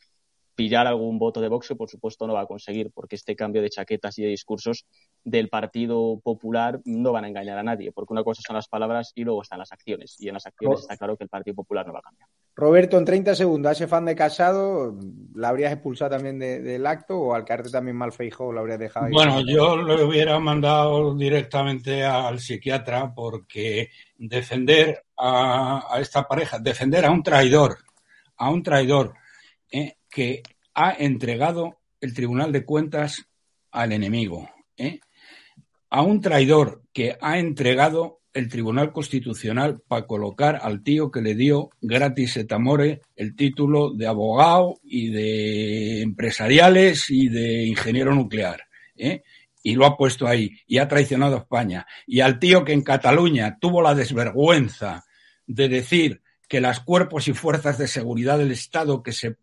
pillar algún voto de Vox por supuesto no va a conseguir, porque este cambio de chaquetas y de discursos del Partido Popular no van a engañar a nadie, porque una cosa son las palabras y luego están las acciones, y en las acciones está claro que el Partido Popular no va a cambiar. Roberto, en 30 segundos, a ese fan de Casado, ¿la habrías expulsado también del acto o al caerte también mal feijo la habrías dejado ahí? Bueno, yo lo hubiera mandado directamente al psiquiatra porque defender a, esta pareja, defender a un traidor, a un traidor eh, que ha entregado el Tribunal de Cuentas al enemigo, eh, a un traidor que ha entregado el Tribunal Constitucional para colocar al tío que le dio gratis et amore el título de abogado y de empresariales y de ingeniero nuclear. ¿eh? Y lo ha puesto ahí y ha traicionado a España. Y al tío que en Cataluña tuvo la desvergüenza de decir que las cuerpos y fuerzas de seguridad del Estado que se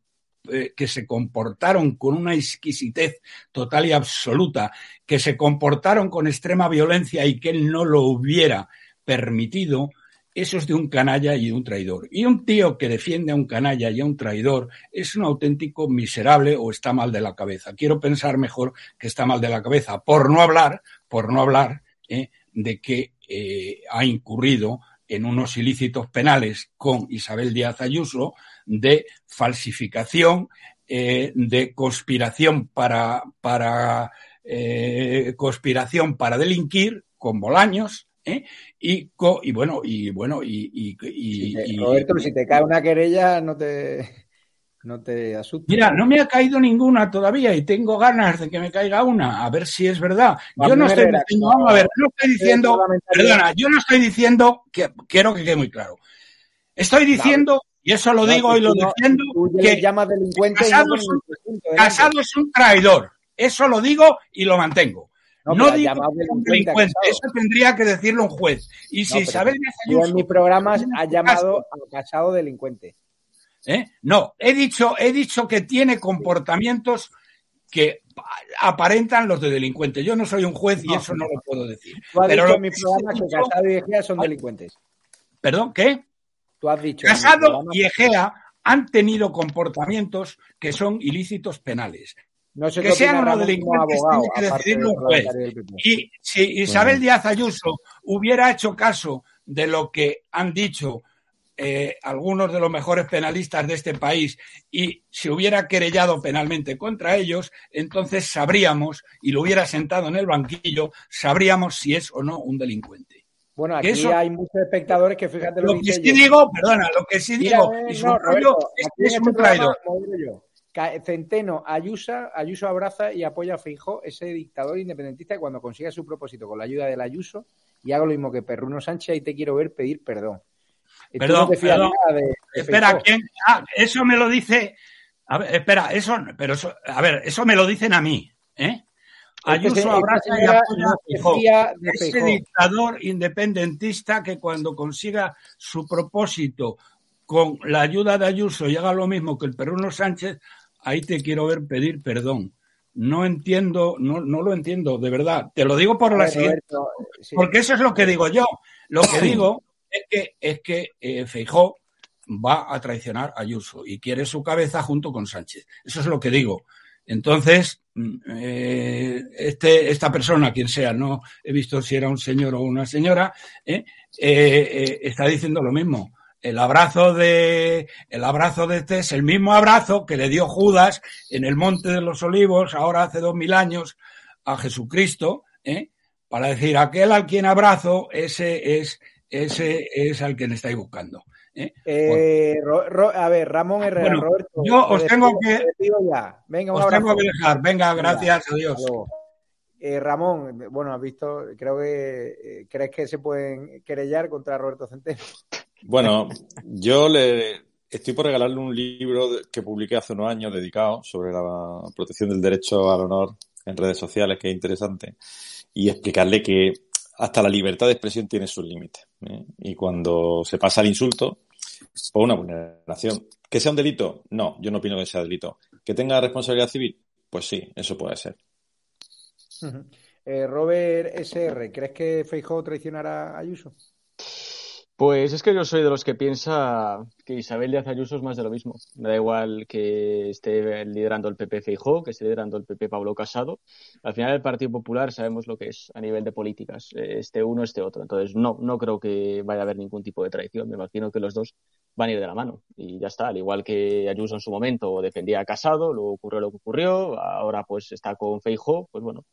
eh, que se comportaron con una exquisitez total y absoluta, que se comportaron con extrema violencia y que él no lo hubiera permitido, eso es de un canalla y de un traidor. Y un tío que defiende a un canalla y a un traidor es un auténtico miserable o está mal de la cabeza. Quiero pensar mejor que está mal de la cabeza, por no hablar, por no hablar eh, de que eh, ha incurrido en unos ilícitos penales con Isabel Díaz Ayuso de falsificación, eh, de conspiración para, para eh, conspiración para delinquir con Bolaños, ¿eh? y, y bueno, y bueno, y, y, Roberto, si te cae una querella, no te no te asustes. Mira, no me ha caído ninguna todavía y tengo ganas de que me caiga una, a ver si es verdad. Yo no estoy diciendo, vamos a ver, no estoy diciendo, perdona, yo no estoy diciendo que quiero que quede muy claro. Estoy diciendo, y eso lo digo y lo defiendo, que Casado, es un, casado es un traidor. Eso lo digo y lo mantengo. No, digo un delincuente, eso tendría que decirlo un juez. Y si Isabel en mi programa ha llamado a casado delincuente. ¿Eh? No, he dicho, he dicho que tiene comportamientos que aparentan los de delincuentes. Yo no soy un juez y eso no lo puedo decir. Pero en mi programa que Casado y Egea son delincuentes. ¿Perdón? ¿Qué? Tú has dicho. Casado y Egea han tenido comportamientos que son ilícitos penales. que sean unos delincuentes tiene que decidirlo juez. Y si Isabel Díaz Ayuso hubiera hecho caso de lo que han dicho eh, algunos de los mejores penalistas de este país y se hubiera querellado penalmente contra ellos, entonces sabríamos, y lo hubiera sentado en el banquillo, sabríamos si es o no un delincuente. Bueno, aquí hay muchos espectadores que fíjate lo, que sí digo, perdona, lo que sí digo, es, no, un rollo, es, es este un traidor. Centeno Ayuso, Ayuso abraza y apoya a Feijó, ese dictador independentista que cuando consiga su propósito con la ayuda del Ayuso, y hago lo mismo que Perruno Sánchez, y te quiero ver pedir perdón. Perdón, perdón. De, de espera, ¿quién? Ah, eso me lo dice. A ver, espera, eso, pero eso, a ver, eso me lo dicen a mí, ¿eh? Ayuso abraza y apoya a Feijó. Ese dictador independentista que cuando consiga su propósito con la ayuda de Ayuso y haga lo mismo que el Perruno Sánchez, ahí te quiero ver pedir perdón. No entiendo, no, no lo entiendo, de verdad. Te lo digo por la siguiente. Sí. Porque eso es lo que digo yo. Lo que digo es que, es que eh, Feijó va a traicionar a Ayuso y quiere su cabeza junto con Sánchez. Eso es lo que digo. Entonces, eh, este, esta persona, quien sea, no he visto si era un señor o una señora, eh, eh, está diciendo lo mismo. El abrazo de, el abrazo de este es el mismo abrazo que le dio Judas en el Monte de los Olivos, ahora hace dos mil años, a Jesucristo, para decir aquel al quien abrazo, ese es, ese es al quien estáis buscando. ¿Eh? Eh, Ro, Ro, a ver, Ramón Herrera, bueno, Roberto. Yo os tengo que. Venga, os tengo que dejar. Venga, gracias, Venga, adiós. Eh, Ramón, bueno, has visto, creo que crees que se pueden querellar contra Roberto Centeno. Bueno, yo le estoy por regalarle un libro que publiqué hace unos años dedicado sobre la protección del derecho al honor en redes sociales, que es interesante, y explicarle que hasta la libertad de expresión tiene sus límites. ¿eh? Y cuando se pasa al insulto, por una vulneración. ¿Que sea un delito? No, yo no opino que sea delito. ¿Que tenga responsabilidad civil? Pues sí, eso puede ser. Eh, Robert SR, ¿crees que Feijóo traicionará a Ayuso? Pues es que yo soy de los que piensa que Isabel Díaz Ayuso es más de lo mismo. Me da igual que esté liderando el PP Feijó, que esté liderando el PP Pablo Casado. Al final el Partido Popular sabemos lo que es a nivel de políticas, este uno, este otro. Entonces no, no creo que vaya a haber ningún tipo de traición. Me imagino que los dos van a ir de la mano y ya está. Al igual que Ayuso en su momento defendía a Casado, luego ocurrió lo que ocurrió, ahora pues está con Feijó, pues bueno,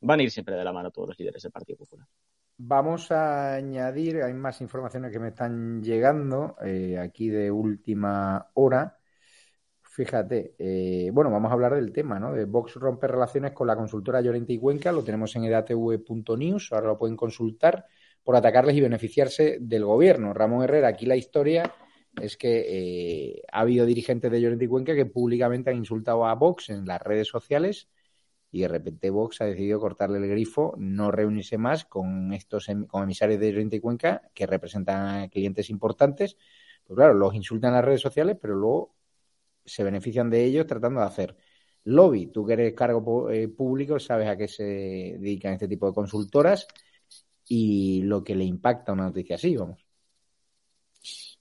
van a ir siempre de la mano todos los líderes del Partido Popular. Vamos a añadir, hay más informaciones que me están llegando eh, aquí de última hora. Fíjate, eh, bueno, vamos a hablar del tema, ¿no? De Vox rompe relaciones con la consultora Llorente y Cuenca, lo tenemos en edatv.news, ahora lo pueden consultar, por atacarles y beneficiarse del gobierno. Ramón Herrera, aquí la historia es que eh, ha habido dirigentes de Llorente y Cuenca que públicamente han insultado a Vox en las redes sociales y de repente Vox ha decidido cortarle el grifo, no reunirse más con estos con emisarios de Oriente y Cuenca que representan a clientes importantes. Pues claro, los insultan en las redes sociales, pero luego se benefician de ellos tratando de hacer lobby. Tú que eres cargo eh, público sabes a qué se dedican este tipo de consultoras y lo que le impacta a una noticia así, vamos.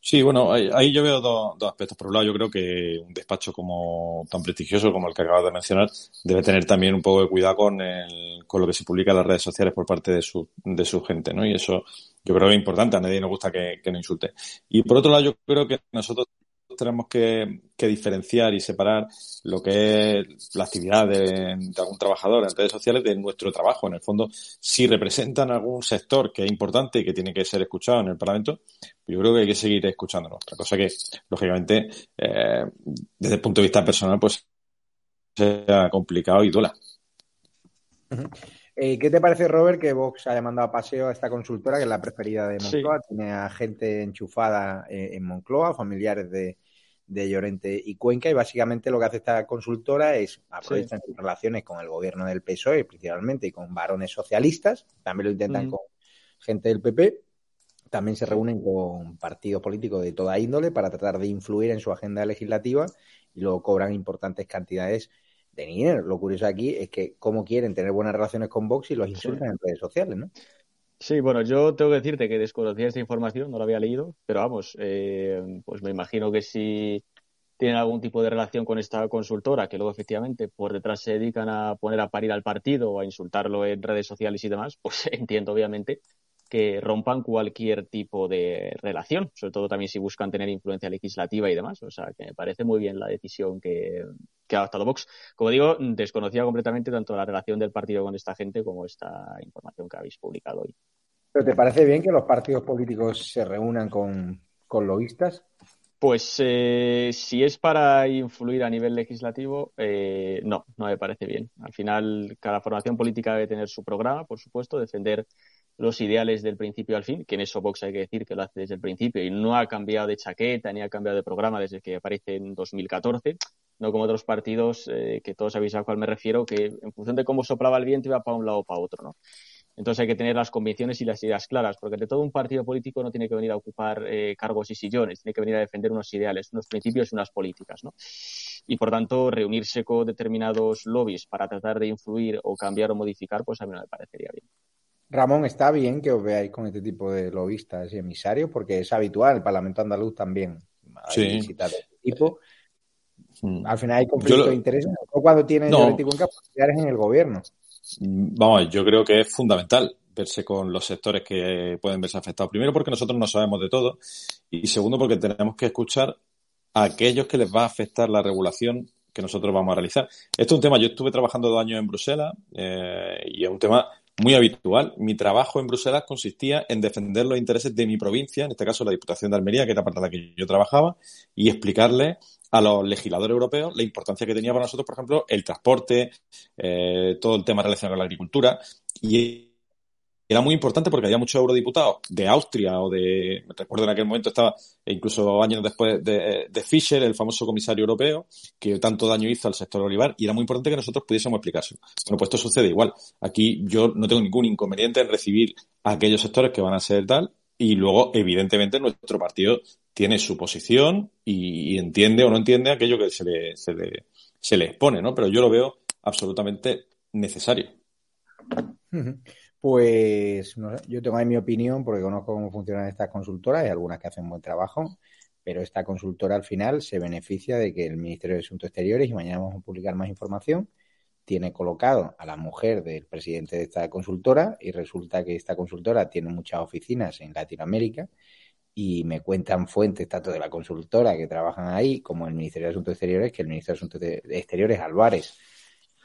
Sí, bueno, ahí, yo veo dos, dos, aspectos. Por un lado, yo creo que un despacho como tan prestigioso como el que acabas de mencionar debe tener también un poco de cuidado con, el, con lo que se publica en las redes sociales por parte de su, de su gente, ¿no? Y eso yo creo que es importante. A nadie nos gusta que, que nos insulte. Y por otro lado, yo creo que nosotros tenemos que, que, diferenciar y separar lo que es la actividad de, de, algún trabajador en redes sociales de nuestro trabajo. En el fondo, si representan algún sector que es importante y que tiene que ser escuchado en el Parlamento, yo creo que hay que seguir escuchándolo. Otra cosa que, lógicamente, eh, desde el punto de vista personal, pues sea complicado y duela. Uh -huh. Eh, ¿Qué te parece, Robert, que Vox haya mandado a paseo a esta consultora, que es la preferida de Moncloa? Sí. Tiene a gente enchufada eh, en Moncloa, familiares de, de, Llorente y Cuenca, y básicamente lo que hace esta consultora es aprovechar sí. sus relaciones con el gobierno del PSOE, principalmente, y con varones socialistas, también lo intentan con gente del PP, también se reúnen con partidos políticos de toda índole para tratar de influir en su agenda legislativa y luego cobran importantes cantidades de dinero. Lo curioso aquí es que cómo quieren tener buenas relaciones con Vox y los insultan sí. en redes sociales, ¿no? Sí, bueno, yo tengo que decirte que desconocía esta información, no la había leído, pero vamos, eh, pues me imagino que si tienen algún tipo de relación con esta consultora, que luego efectivamente por detrás se dedican a poner a parir al partido o a insultarlo en redes sociales y demás, pues entiendo obviamente que rompan cualquier tipo de relación, sobre todo también si buscan tener influencia legislativa y demás. O sea, que me parece muy bien la decisión que, que ha adoptado Vox. Como digo, desconocía completamente tanto la relación del partido con esta gente como esta información que habéis publicado hoy. ¿Pero te parece bien que los partidos políticos se reúnan con, con lobistas? Pues eh, si es para influir a nivel legislativo, eh, no, no me parece bien. Al final, cada formación política debe tener su programa, por supuesto, defender los ideales del principio al fin, que en eso Vox hay que decir que lo hace desde el principio y no ha cambiado de chaqueta ni ha cambiado de programa desde que aparece en 2014, no como otros partidos eh, que todos sabéis a cuál me refiero, que en función de cómo soplaba el viento iba para un lado o para otro, ¿no? Entonces hay que tener las convicciones y las ideas claras, porque de todo un partido político no tiene que venir a ocupar eh, cargos y sillones, tiene que venir a defender unos ideales, unos principios y unas políticas, ¿no? Y por tanto, reunirse con determinados lobbies para tratar de influir o cambiar o modificar, pues a mí no me parecería bien. Ramón, está bien que os veáis con este tipo de lobistas y emisarios, porque es habitual, el Parlamento andaluz también hay de este tipo. Mm. Al final hay conflicto de intereses, o cuando tienen no. En el gobierno. Mm, vamos, yo creo que es fundamental verse con los sectores que pueden verse afectados. Primero porque nosotros no sabemos de todo y segundo porque tenemos que escuchar a aquellos que les va a afectar la regulación que nosotros vamos a realizar. Esto es un tema, yo estuve trabajando dos años en Bruselas eh, y es un tema muy habitual. Mi trabajo en Bruselas consistía en defender los intereses de mi provincia, en este caso la Diputación de Almería, que era para la que yo trabajaba, y explicarle a los legisladores europeos la importancia que tenía para nosotros, por ejemplo, el transporte, eh, todo el tema relacionado con la agricultura. Y era muy importante porque había muchos eurodiputados de Austria o de, recuerdo en aquel momento estaba, e incluso años después, de, de, Fischer, el famoso comisario europeo, que tanto daño hizo al sector olivar, y era muy importante que nosotros pudiésemos explicárselo. Bueno, pues esto sucede igual. Aquí yo no tengo ningún inconveniente en recibir a aquellos sectores que van a ser tal, y luego, evidentemente, nuestro partido tiene su posición y, y entiende o no entiende aquello que se le, se le, se le expone, ¿no? Pero yo lo veo absolutamente necesario. Pues no yo tengo ahí mi opinión porque conozco cómo funcionan estas consultoras, hay algunas que hacen buen trabajo, pero esta consultora al final se beneficia de que el Ministerio de Asuntos Exteriores, y mañana vamos a publicar más información, tiene colocado a la mujer del presidente de esta consultora y resulta que esta consultora tiene muchas oficinas en Latinoamérica y me cuentan fuentes tanto de la consultora que trabajan ahí como el Ministerio de Asuntos Exteriores que el Ministerio de Asuntos Exteriores Álvarez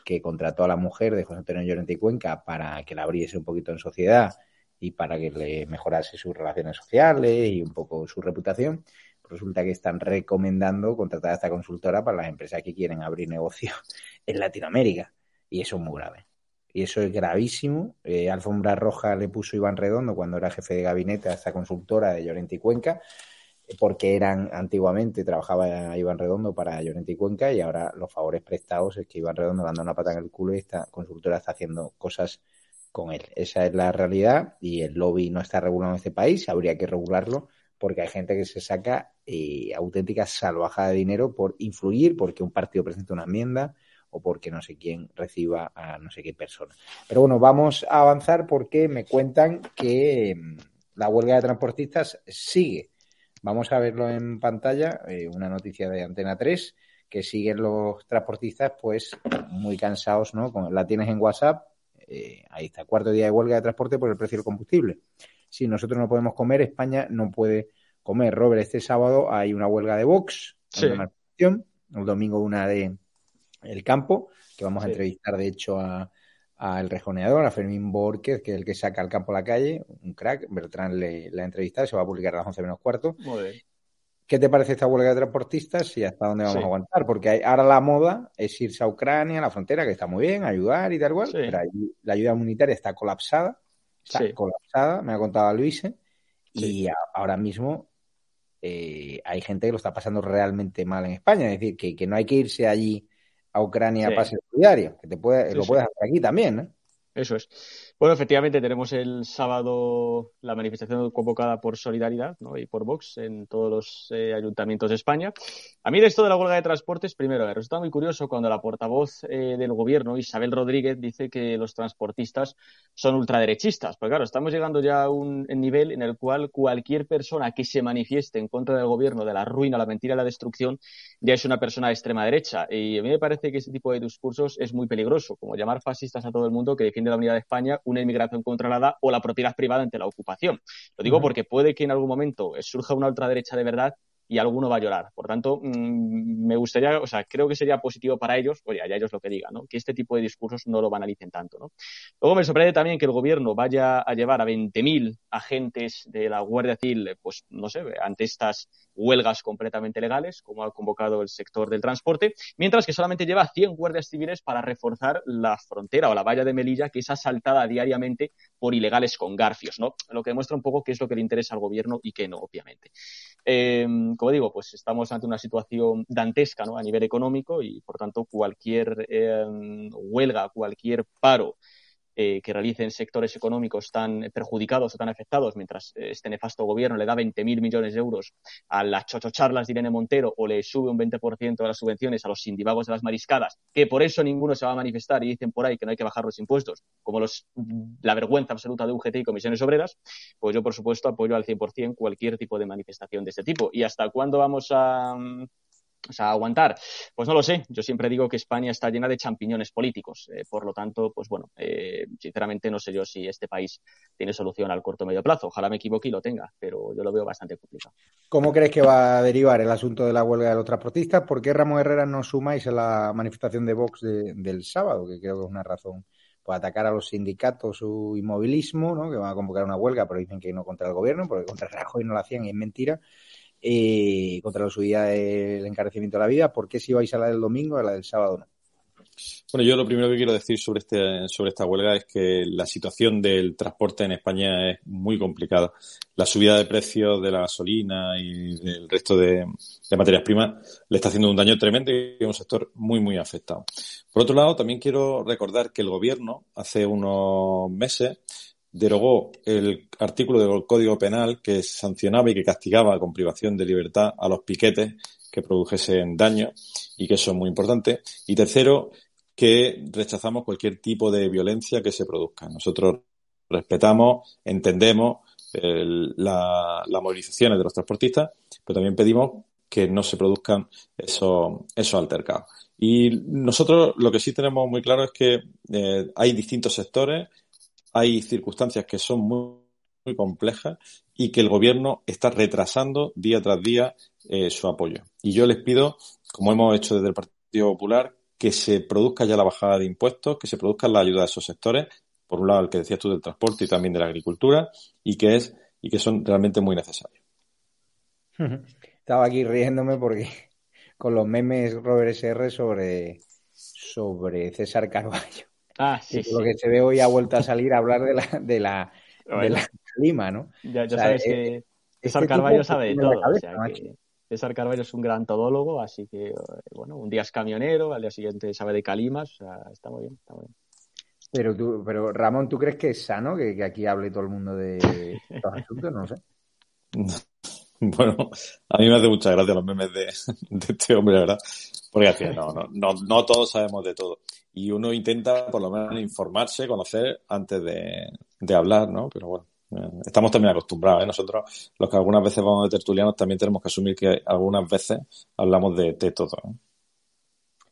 que contrató a la mujer de José Antonio Llorente y Cuenca para que la abriese un poquito en sociedad y para que le mejorase sus relaciones sociales y un poco su reputación, resulta que están recomendando contratar a esta consultora para las empresas que quieren abrir negocios en Latinoamérica. Y eso es muy grave. Y eso es gravísimo. Eh, Alfombra Roja le puso Iván Redondo cuando era jefe de gabinete a esta consultora de Llorente y Cuenca porque eran antiguamente, trabajaba Iván Redondo para Llorente y Cuenca y ahora los favores prestados es que Iván Redondo le anda una pata en el culo y esta consultora está haciendo cosas con él. Esa es la realidad y el lobby no está regulado en este país, habría que regularlo porque hay gente que se saca eh, auténtica salvajada de dinero por influir, porque un partido presenta una enmienda o porque no sé quién reciba a no sé qué persona. Pero bueno, vamos a avanzar porque me cuentan que mm, la huelga de transportistas sigue Vamos a verlo en pantalla, eh, una noticia de Antena 3, que siguen los transportistas pues muy cansados, ¿no? la tienes en WhatsApp, eh, ahí está, cuarto día de huelga de transporte por el precio del combustible. Si nosotros no podemos comer, España no puede comer. Robert, este sábado hay una huelga de Vox, sí. el domingo una de El Campo, que vamos a entrevistar de hecho a, al rejoneador, a Fermín Borges, que es el que saca al campo a la calle, un crack. Bertrand le, la entrevista, se va a publicar a las 11 menos cuarto. ¿Qué te parece esta huelga de transportistas y hasta dónde vamos a aguantar? Porque hay, ahora la moda es irse a Ucrania, a la frontera, que está muy bien, ayudar y tal cual, pero ahí, la ayuda humanitaria está colapsada, está colapsada, me ha contado Luis, y a, ahora mismo eh, hay gente que lo está pasando realmente mal en España, es decir, que, que no hay que irse allí a Ucrania sí. pase diario, que te puede, sí, lo puedes hacer aquí también, ¿no? Eso es. Bueno, efectivamente tenemos el sábado la manifestación convocada por Solidaridad y por Vox en todos los eh, ayuntamientos de España. A mí de esto de la huelga de transportes, primero, me resulta muy curioso cuando la portavoz eh, del gobierno, Isabel Rodríguez, dice que los transportistas son ultraderechistas. Pues claro, estamos llegando ya a un nivel en el cual cualquier persona que se manifieste en contra del gobierno, de la ruina, la mentira la destrucción, ya es una persona de extrema derecha. Y a mí me parece que ese tipo de discursos es muy peligroso, como llamar fascistas a todo el mundo que defiende la unidad de España una inmigración controlada o la propiedad privada ante la ocupación. Lo digo porque puede que en algún momento surja una ultraderecha de verdad y alguno va a llorar. Por tanto, mm, me gustaría, o sea, creo que sería positivo para ellos, oye, ya ellos lo que digan, ¿no? Que este tipo de discursos no lo banalicen tanto, ¿no? Luego me sorprende también que el gobierno vaya a llevar a 20.000 agentes de la Guardia Civil, pues, no sé, ante estas huelgas completamente legales, como ha convocado el sector del transporte, mientras que solamente lleva 100 guardias civiles para reforzar la frontera o la valla de Melilla, que es asaltada diariamente por ilegales con garfios, ¿no? Lo que demuestra un poco qué es lo que le interesa al gobierno y qué no, obviamente. Eh, como digo, pues estamos ante una situación dantesca ¿no? a nivel económico y, por tanto, cualquier eh, huelga, cualquier paro eh, que realicen sectores económicos tan perjudicados o tan afectados, mientras eh, este nefasto gobierno le da 20.000 millones de euros a las chochocharlas de Irene Montero o le sube un 20% de las subvenciones a los sindivagos de las mariscadas, que por eso ninguno se va a manifestar y dicen por ahí que no hay que bajar los impuestos, como los, la vergüenza absoluta de UGT y comisiones obreras, pues yo, por supuesto, apoyo al 100% cualquier tipo de manifestación de este tipo. ¿Y hasta cuándo vamos a, o sea, aguantar. Pues no lo sé. Yo siempre digo que España está llena de champiñones políticos. Eh, por lo tanto, pues bueno, eh, sinceramente no sé yo si este país tiene solución al corto o medio plazo. Ojalá me equivoque y lo tenga, pero yo lo veo bastante complicado. ¿Cómo crees que va a derivar el asunto de la huelga de los transportistas? ¿Por qué Ramos Herrera no sumáis a la manifestación de Vox del sábado? Que creo que es una razón para atacar a los sindicatos su inmovilismo, ¿no? que van a convocar una huelga, pero dicen que no contra el gobierno, porque contra Rajoy no lo hacían y es mentira eh, contra la subida del encarecimiento de la vida. ¿Por qué si vais a la del domingo a la del sábado no? Bueno, yo lo primero que quiero decir sobre, este, sobre esta huelga es que la situación del transporte en España es muy complicada. La subida de precios de la gasolina y del resto de, de materias primas le está haciendo un daño tremendo y es un sector muy, muy afectado. Por otro lado, también quiero recordar que el gobierno hace unos meses derogó el artículo del Código Penal que sancionaba y que castigaba con privación de libertad a los piquetes que produjesen daño y que eso es muy importante. Y tercero, que rechazamos cualquier tipo de violencia que se produzca. Nosotros respetamos, entendemos las movilizaciones de los transportistas, pero también pedimos que no se produzcan esos, esos altercados. Y nosotros lo que sí tenemos muy claro es que eh, hay distintos sectores hay circunstancias que son muy, complejas y que el gobierno está retrasando día tras día eh, su apoyo. Y yo les pido, como hemos hecho desde el Partido Popular, que se produzca ya la bajada de impuestos, que se produzca la ayuda a esos sectores, por un lado el que decías tú del transporte y también de la agricultura, y que es y que son realmente muy necesarios. Estaba aquí riéndome porque con los memes Robert SR sobre, sobre César Carballo. Ah, sí, Lo que se ve hoy ha vuelto a salir a hablar de la, de la, de la clima, ¿no? Ya, sabes que este César Carballo sabe de todo. César Carballo es un gran todólogo, así que, bueno, un día es camionero, al día siguiente sabe de calimas, o sea, está muy bien, está muy bien. Pero, tú, pero Ramón, ¿tú crees que es sano que, aquí hable todo el mundo de estos asuntos? No sé. Bueno, a mí me hace mucha gracia los memes de, de este hombre, ¿verdad? Porque al final no, no, no, no todos sabemos de todo y uno intenta por lo menos informarse, conocer antes de, de hablar, ¿no? Pero bueno, eh, estamos también acostumbrados, ¿eh? Nosotros, los que algunas veces vamos de tertulianos, también tenemos que asumir que algunas veces hablamos de, de todo, ¿eh?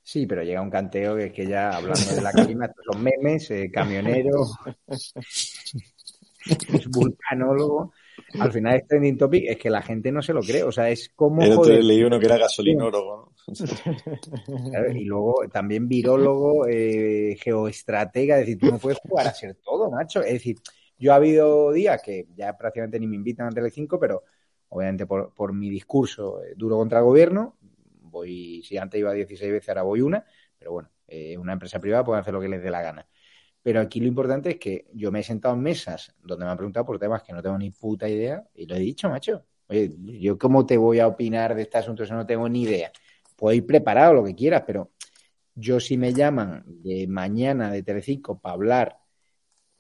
Sí, pero llega un canteo que es que ya hablando de la clima, los memes, eh, camionero, vulcanólogo, al final es trending topic, es que la gente no se lo cree. O sea, es como. El otro leí uno que era gasolinólogo. y luego también virólogo, eh, geoestratega. Es decir, tú no puedes jugar a ser todo, macho. Es decir, yo ha habido días que ya prácticamente ni me invitan a Telecinco, pero obviamente por, por mi discurso eh, duro contra el gobierno, voy, si antes iba 16 veces, ahora voy una, pero bueno, eh, una empresa privada puede hacer lo que les dé la gana. Pero aquí lo importante es que yo me he sentado en mesas donde me han preguntado por temas que no tengo ni puta idea y lo he dicho, macho. Oye, yo cómo te voy a opinar de este asunto si no tengo ni idea. Puedo ir preparado lo que quieras, pero yo si me llaman de mañana de Telecinco para hablar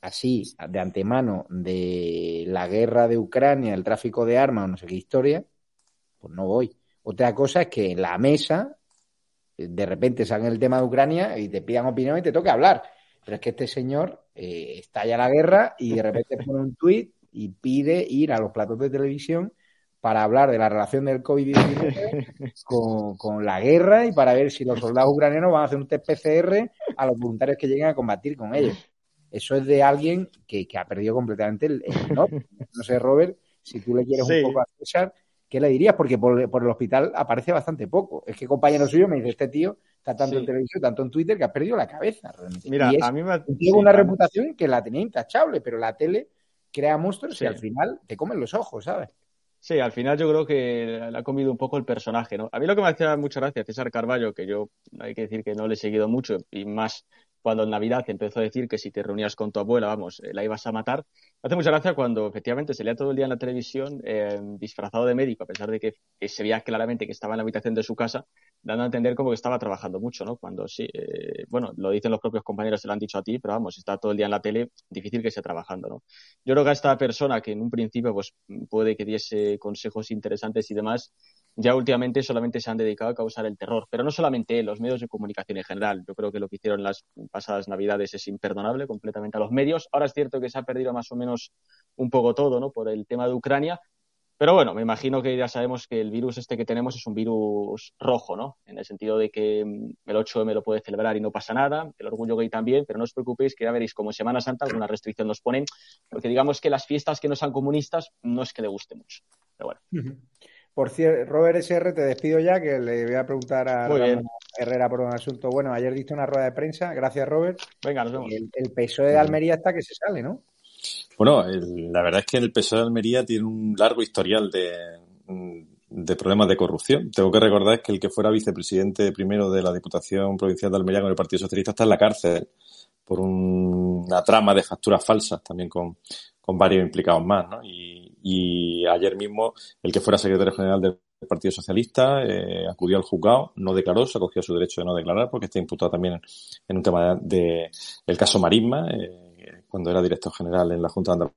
así, de antemano, de la guerra de Ucrania, el tráfico de armas o no sé qué historia, pues no voy. Otra cosa es que en la mesa de repente salga el tema de Ucrania y te pidan opinión y te toque hablar. Pero es que este señor eh, estalla la guerra y de repente pone un tuit y pide ir a los platos de televisión para hablar de la relación del COVID-19 con, con, la guerra y para ver si los soldados ucranianos van a hacer un test PCR a los voluntarios que lleguen a combatir con ellos. Eso es de alguien que, ha perdido completamente el, norte. No sé, Robert, si tú le quieres un poco a César, ¿qué le dirías? Porque por, el hospital aparece bastante poco. Es que compañero suyo me dice, este tío está tanto en televisión, tanto en Twitter, que ha perdido la cabeza. Mira, a mí me... Tiene una reputación que la tenía intachable, pero la tele crea monstruos y al final te comen los ojos, ¿sabes? Sí, al final yo creo que le ha comido un poco el personaje, ¿no? A mí lo que me hacía mucha gracia César Carballo, que yo hay que decir que no le he seguido mucho y más cuando en Navidad empezó a decir que si te reunías con tu abuela, vamos, eh, la ibas a matar. Hace mucha gracia cuando efectivamente se leía todo el día en la televisión eh, disfrazado de médico, a pesar de que, se veía claramente que estaba en la habitación de su casa, dando a entender como que estaba trabajando mucho, ¿no? Cuando sí, eh, bueno, lo dicen los propios compañeros, se lo han dicho a ti, pero vamos, está todo el día en la tele, difícil que esté trabajando, ¿no? Yo creo que a esta persona que en un principio pues puede que diese consejos interesantes y demás, ya últimamente solamente se han dedicado a causar el terror, pero no solamente los medios de comunicación en general. Yo creo que lo que hicieron las pasadas navidades es imperdonable completamente a los medios. Ahora es cierto que se ha perdido más o menos un poco todo, ¿no? Por el tema de Ucrania. Pero bueno, me imagino que ya sabemos que el virus este que tenemos es un virus rojo, ¿no? En el sentido de que mm, el 8M lo puede celebrar y no pasa nada, el orgullo gay también, pero no os preocupéis que ya veréis como Semana Santa alguna restricción nos ponen, porque digamos que las fiestas que no sean comunistas no es que le guste mucho. Pero bueno. Por cierto, Robert SR, te despido ya, que le voy a preguntar a Herrera por un asunto. Bueno, ayer diste una rueda de prensa, gracias Robert. Problemas nos vemos. El, el PSOE de Almería está que se sale, ¿no? Bueno, la verdad es que el PSOE de Almería tiene un largo historial de, problemas de corrupción. Tengo que recordar que el que fuera vicepresidente primero de la Diputación Provincial de Almería con el Partido Socialista está en la cárcel por una trama de facturas falsas también con, con varios implicados más, ¿no? Y, y ayer mismo el que fuera secretario general del Partido Socialista eh, acudió al juzgado, no declaró, se acogió su derecho de no declarar porque está imputado también en, un tema de, el caso Marisma, eh, cuando era director general en la Junta de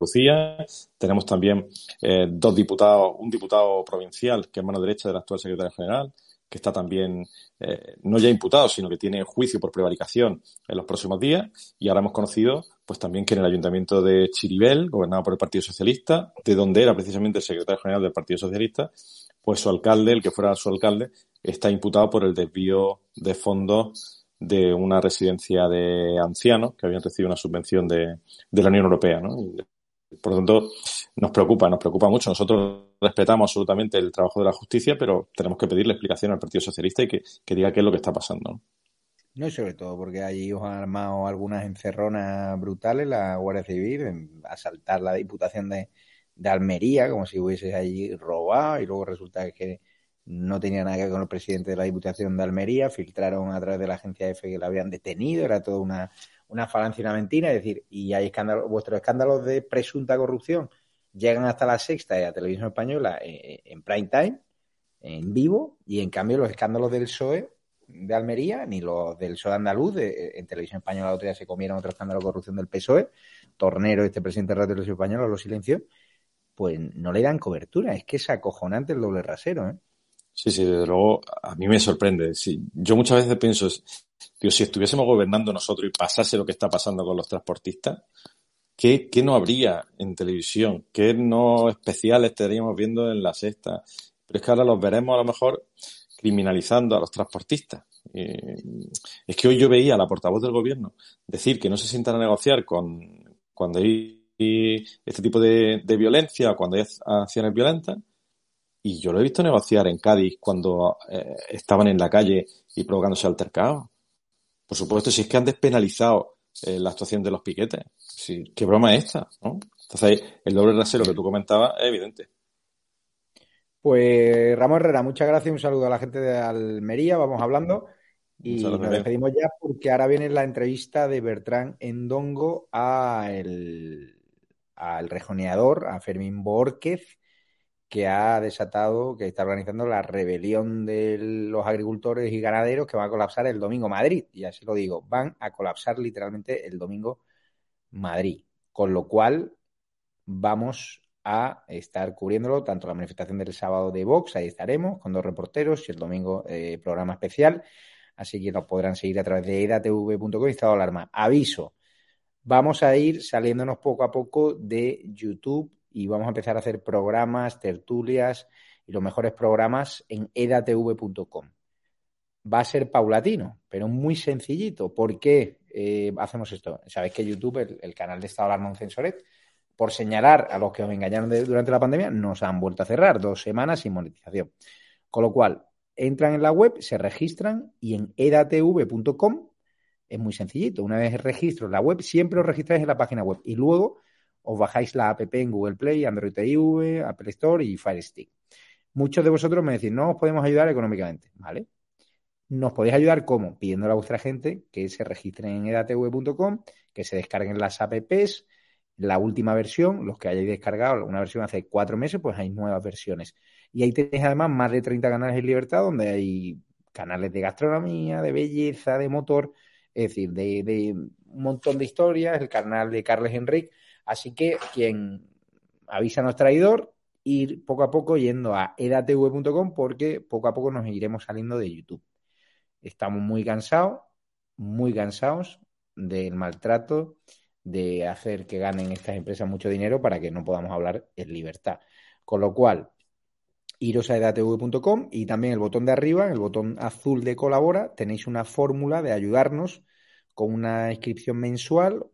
Andalucía. Tenemos también eh, dos diputados, un diputado provincial que es mano derecha del actual secretario general, que está también eh, no ya imputado, sino que tiene juicio por prevaricación en los próximos días. Y ahora hemos conocido pues también que en el ayuntamiento de Chiribel, gobernado por el Partido Socialista, de donde era precisamente el secretario general del Partido Socialista, pues su alcalde, el que fuera su alcalde, está imputado por el desvío de fondos de una residencia de ancianos que habían recibido una subvención de, de la Unión Europea. ¿no? Por lo tanto, nos preocupa, nos preocupa mucho. Nosotros respetamos absolutamente el trabajo de la justicia, pero tenemos que pedirle explicación al Partido Socialista y que, diga qué es lo que está pasando. No, y sobre todo porque allí os han armado algunas encerronas brutales, la Guardia Civil, en asaltar la Diputación de, Almería, como si hubiese allí robado, y luego resulta que no tenía nada que ver con el presidente de la Diputación de Almería, filtraron a través de la agencia EFE que la habían detenido, era toda una, una falancia y una mentira, es decir, y hay escándalos, vuestros escándalos de presunta corrupción llegan hasta la sexta y a Televisión Española en, prime time, en vivo, y en cambio los escándalos del PSOE de Almería, ni los del PSOE andaluz, eh, en Televisión Española la otra día se comieron otro escándalo de corrupción del PSOE, Tornero, este presidente de la Televisión Española, lo silenció, pues no le dan cobertura, es que es acojonante el doble rasero, ¿eh? Sí, sí, desde luego a mí me sorprende. Sí, yo muchas veces pienso, Digo, si estuviésemos gobernando nosotros y pasase lo que está pasando con los transportistas, ¿qué, qué no habría en televisión? ¿Qué no especiales estaríamos viendo en la sexta? Pero es que ahora los veremos a lo mejor criminalizando a los transportistas. es que hoy yo veía a la portavoz del gobierno decir que no se sientan a negociar con cuando hay este tipo de, violencia o cuando hay acciones violentas. Y yo lo he visto negociar en Cádiz cuando eh, estaban en la calle y provocándose altercados. Por supuesto, si es que han despenalizado eh, la actuación de los piquetes. Sí, ¿Qué broma es esta? ¿no? Entonces, el doble rasero que tú comentabas es evidente. Pues Ramón Herrera, muchas gracias. Un saludo a la gente de Almería. Vamos hablando. Y nos despedimos ya porque ahora viene la entrevista de Bertrán Endongo a el, al rejoneador, a Fermín Borquez, que ha desatado, que está organizando la rebelión de los agricultores y ganaderos que va a colapsar el domingo Madrid. Y así lo digo, van a colapsar literalmente el domingo Madrid. Con lo cual vamos a estar cubriéndolo, tanto la manifestación del sábado de Vox, ahí estaremos con dos reporteros y el domingo eh, programa especial. Así que nos podrán seguir a través de edatv.com y estado alarma. Aviso, vamos a ir saliéndonos poco a poco de YouTube y vamos a empezar a hacer programas, tertulias y los mejores programas en edatv.com. Va a ser paulatino, pero muy sencillito. ¿Por qué? eh, hacemos esto. Sabéis que YouTube, el, canal de Estado Alarma Censoret, por señalar a los que os engañaron durante la pandemia, nos han vuelto a cerrar dos semanas sin monetización. Con lo cual, entran en la web, se registran y en edatv.com es muy sencillito. Una vez registro en la web, siempre os registráis en la página web y luego os bajáis la app en Google Play, Android TV, Apple Store y Fire Stick. Muchos de vosotros me decís, no os podemos ayudar económicamente, ¿vale? Nos podéis ayudar cómo? Pidiéndole a vuestra gente que se registren en edatv.com, que se descarguen las apps, la última versión, los que hayáis descargado una versión hace cuatro meses, pues hay nuevas versiones. Y ahí tenéis además más de 30 canales en libertad donde hay canales de gastronomía, de belleza, de motor, es decir, de, un montón de historias, el canal de Carles Enrique. Así que quien avisa no es traidor, ir poco a poco yendo a edatv.com porque poco a poco nos iremos saliendo de YouTube. Estamos muy cansados, muy cansados del maltrato, de hacer que ganen estas empresas mucho dinero para que no podamos hablar en libertad. Con lo cual, iros a edatv.com y también el botón de arriba, el botón azul de colabora, tenéis una fórmula de ayudarnos con una inscripción mensual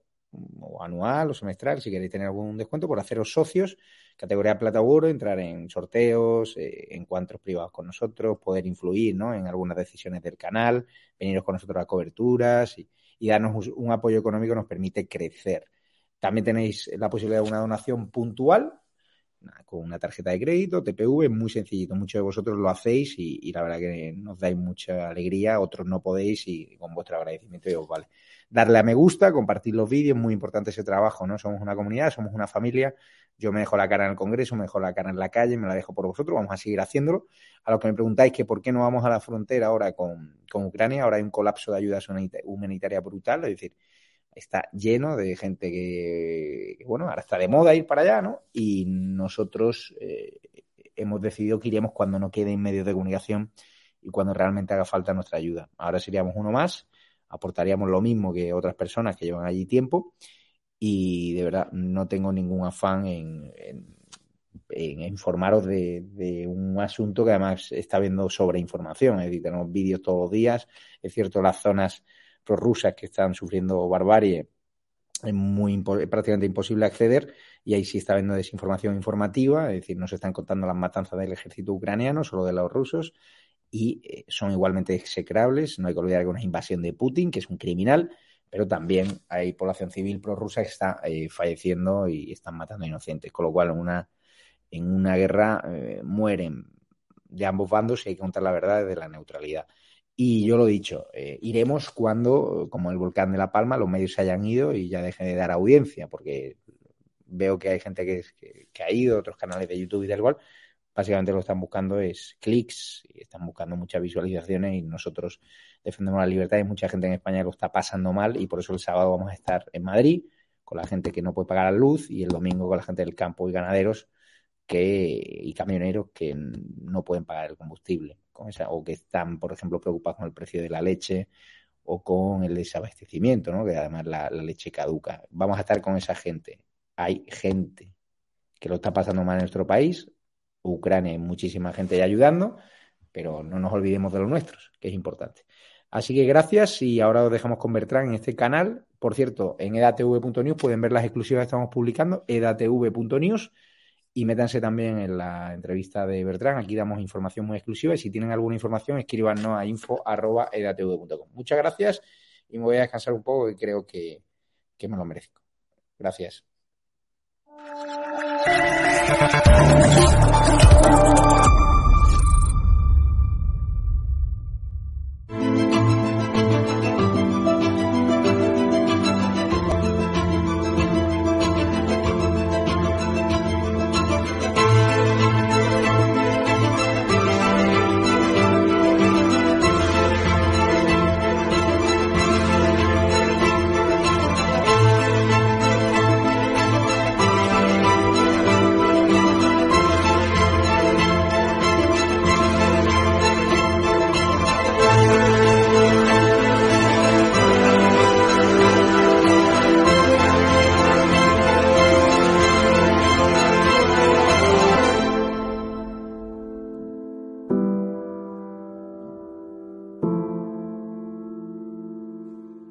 o anual o semestral, si queréis tener algún descuento, por haceros socios, categoría plata oro, entrar en sorteos, eh, encuentros privados con nosotros, poder influir ¿no? en algunas decisiones del canal, veniros con nosotros a coberturas y, y darnos un apoyo económico nos permite crecer. También tenéis la posibilidad de una donación puntual con una tarjeta de crédito, TPV, muy sencillito. Muchos de vosotros lo hacéis y, la verdad que nos dais mucha alegría, otros no podéis y con vuestro agradecimiento os vale. Darle a me gusta, compartir los vídeos, muy importante ese trabajo, ¿no? Somos una comunidad, somos una familia. Yo me dejo la cara en el Congreso, me dejo la cara en la calle, me la dejo por vosotros, vamos a seguir haciéndolo. A los que me preguntáis que por qué no vamos a la frontera ahora con, con Ucrania, ahora hay un colapso de ayuda humanitaria brutal, es decir, está lleno de gente que, bueno, ahora está de moda ir para allá, ¿no? Y nosotros eh, hemos decidido que iremos cuando no queden medios de comunicación y cuando realmente haga falta nuestra ayuda. Ahora seríamos uno más, aportaríamos lo mismo que otras personas que llevan allí tiempo y de verdad no tengo ningún afán en, informaros de, un asunto que además está viendo sobreinformación, es decir, tenemos vídeos todos los días, es cierto, las zonas prorrusas que están sufriendo barbarie, es muy prácticamente imposible acceder y ahí sí está habiendo desinformación informativa, es decir, no se están contando las matanzas del ejército ucraniano, solo de los rusos, y eh, son igualmente execrables. No hay que olvidar que una invasión de Putin, que es un criminal, pero también hay población civil prorrusa que está eh, falleciendo y están matando inocentes, con lo cual en una, en una guerra eh, mueren de ambos bandos y hay que contar la verdad desde la neutralidad. Y yo lo he dicho, eh, iremos cuando, como el volcán de La Palma, los medios se hayan ido y ya dejen de dar audiencia, porque veo que hay gente que, que, ha ido, otros canales de YouTube y tal cual, básicamente lo que están buscando es clics y están buscando muchas visualizaciones y nosotros defendemos la libertad y mucha gente en España lo está pasando mal y por eso el sábado vamos a estar en Madrid con la gente que no puede pagar la luz y el domingo con la gente del campo y ganaderos que, y camioneros que no pueden pagar el combustible o que están, por ejemplo, preocupados con el precio de la leche o con el desabastecimiento, ¿no? que además la, leche caduca. Vamos a estar con esa gente. Hay gente que lo está pasando mal en nuestro país, Ucrania hay muchísima gente ayudando, pero no nos olvidemos de los nuestros, que es importante. Así que gracias y ahora os dejamos con Bertrand en este canal. Por cierto, en edatv.news pueden ver las exclusivas que estamos publicando, edatv.news y métanse también en la entrevista de Bertrán. Aquí damos información muy exclusiva y si tienen alguna información, escríbanos a info.edatv.com. Muchas gracias y me voy a descansar un poco y creo que, que me lo merezco. Gracias.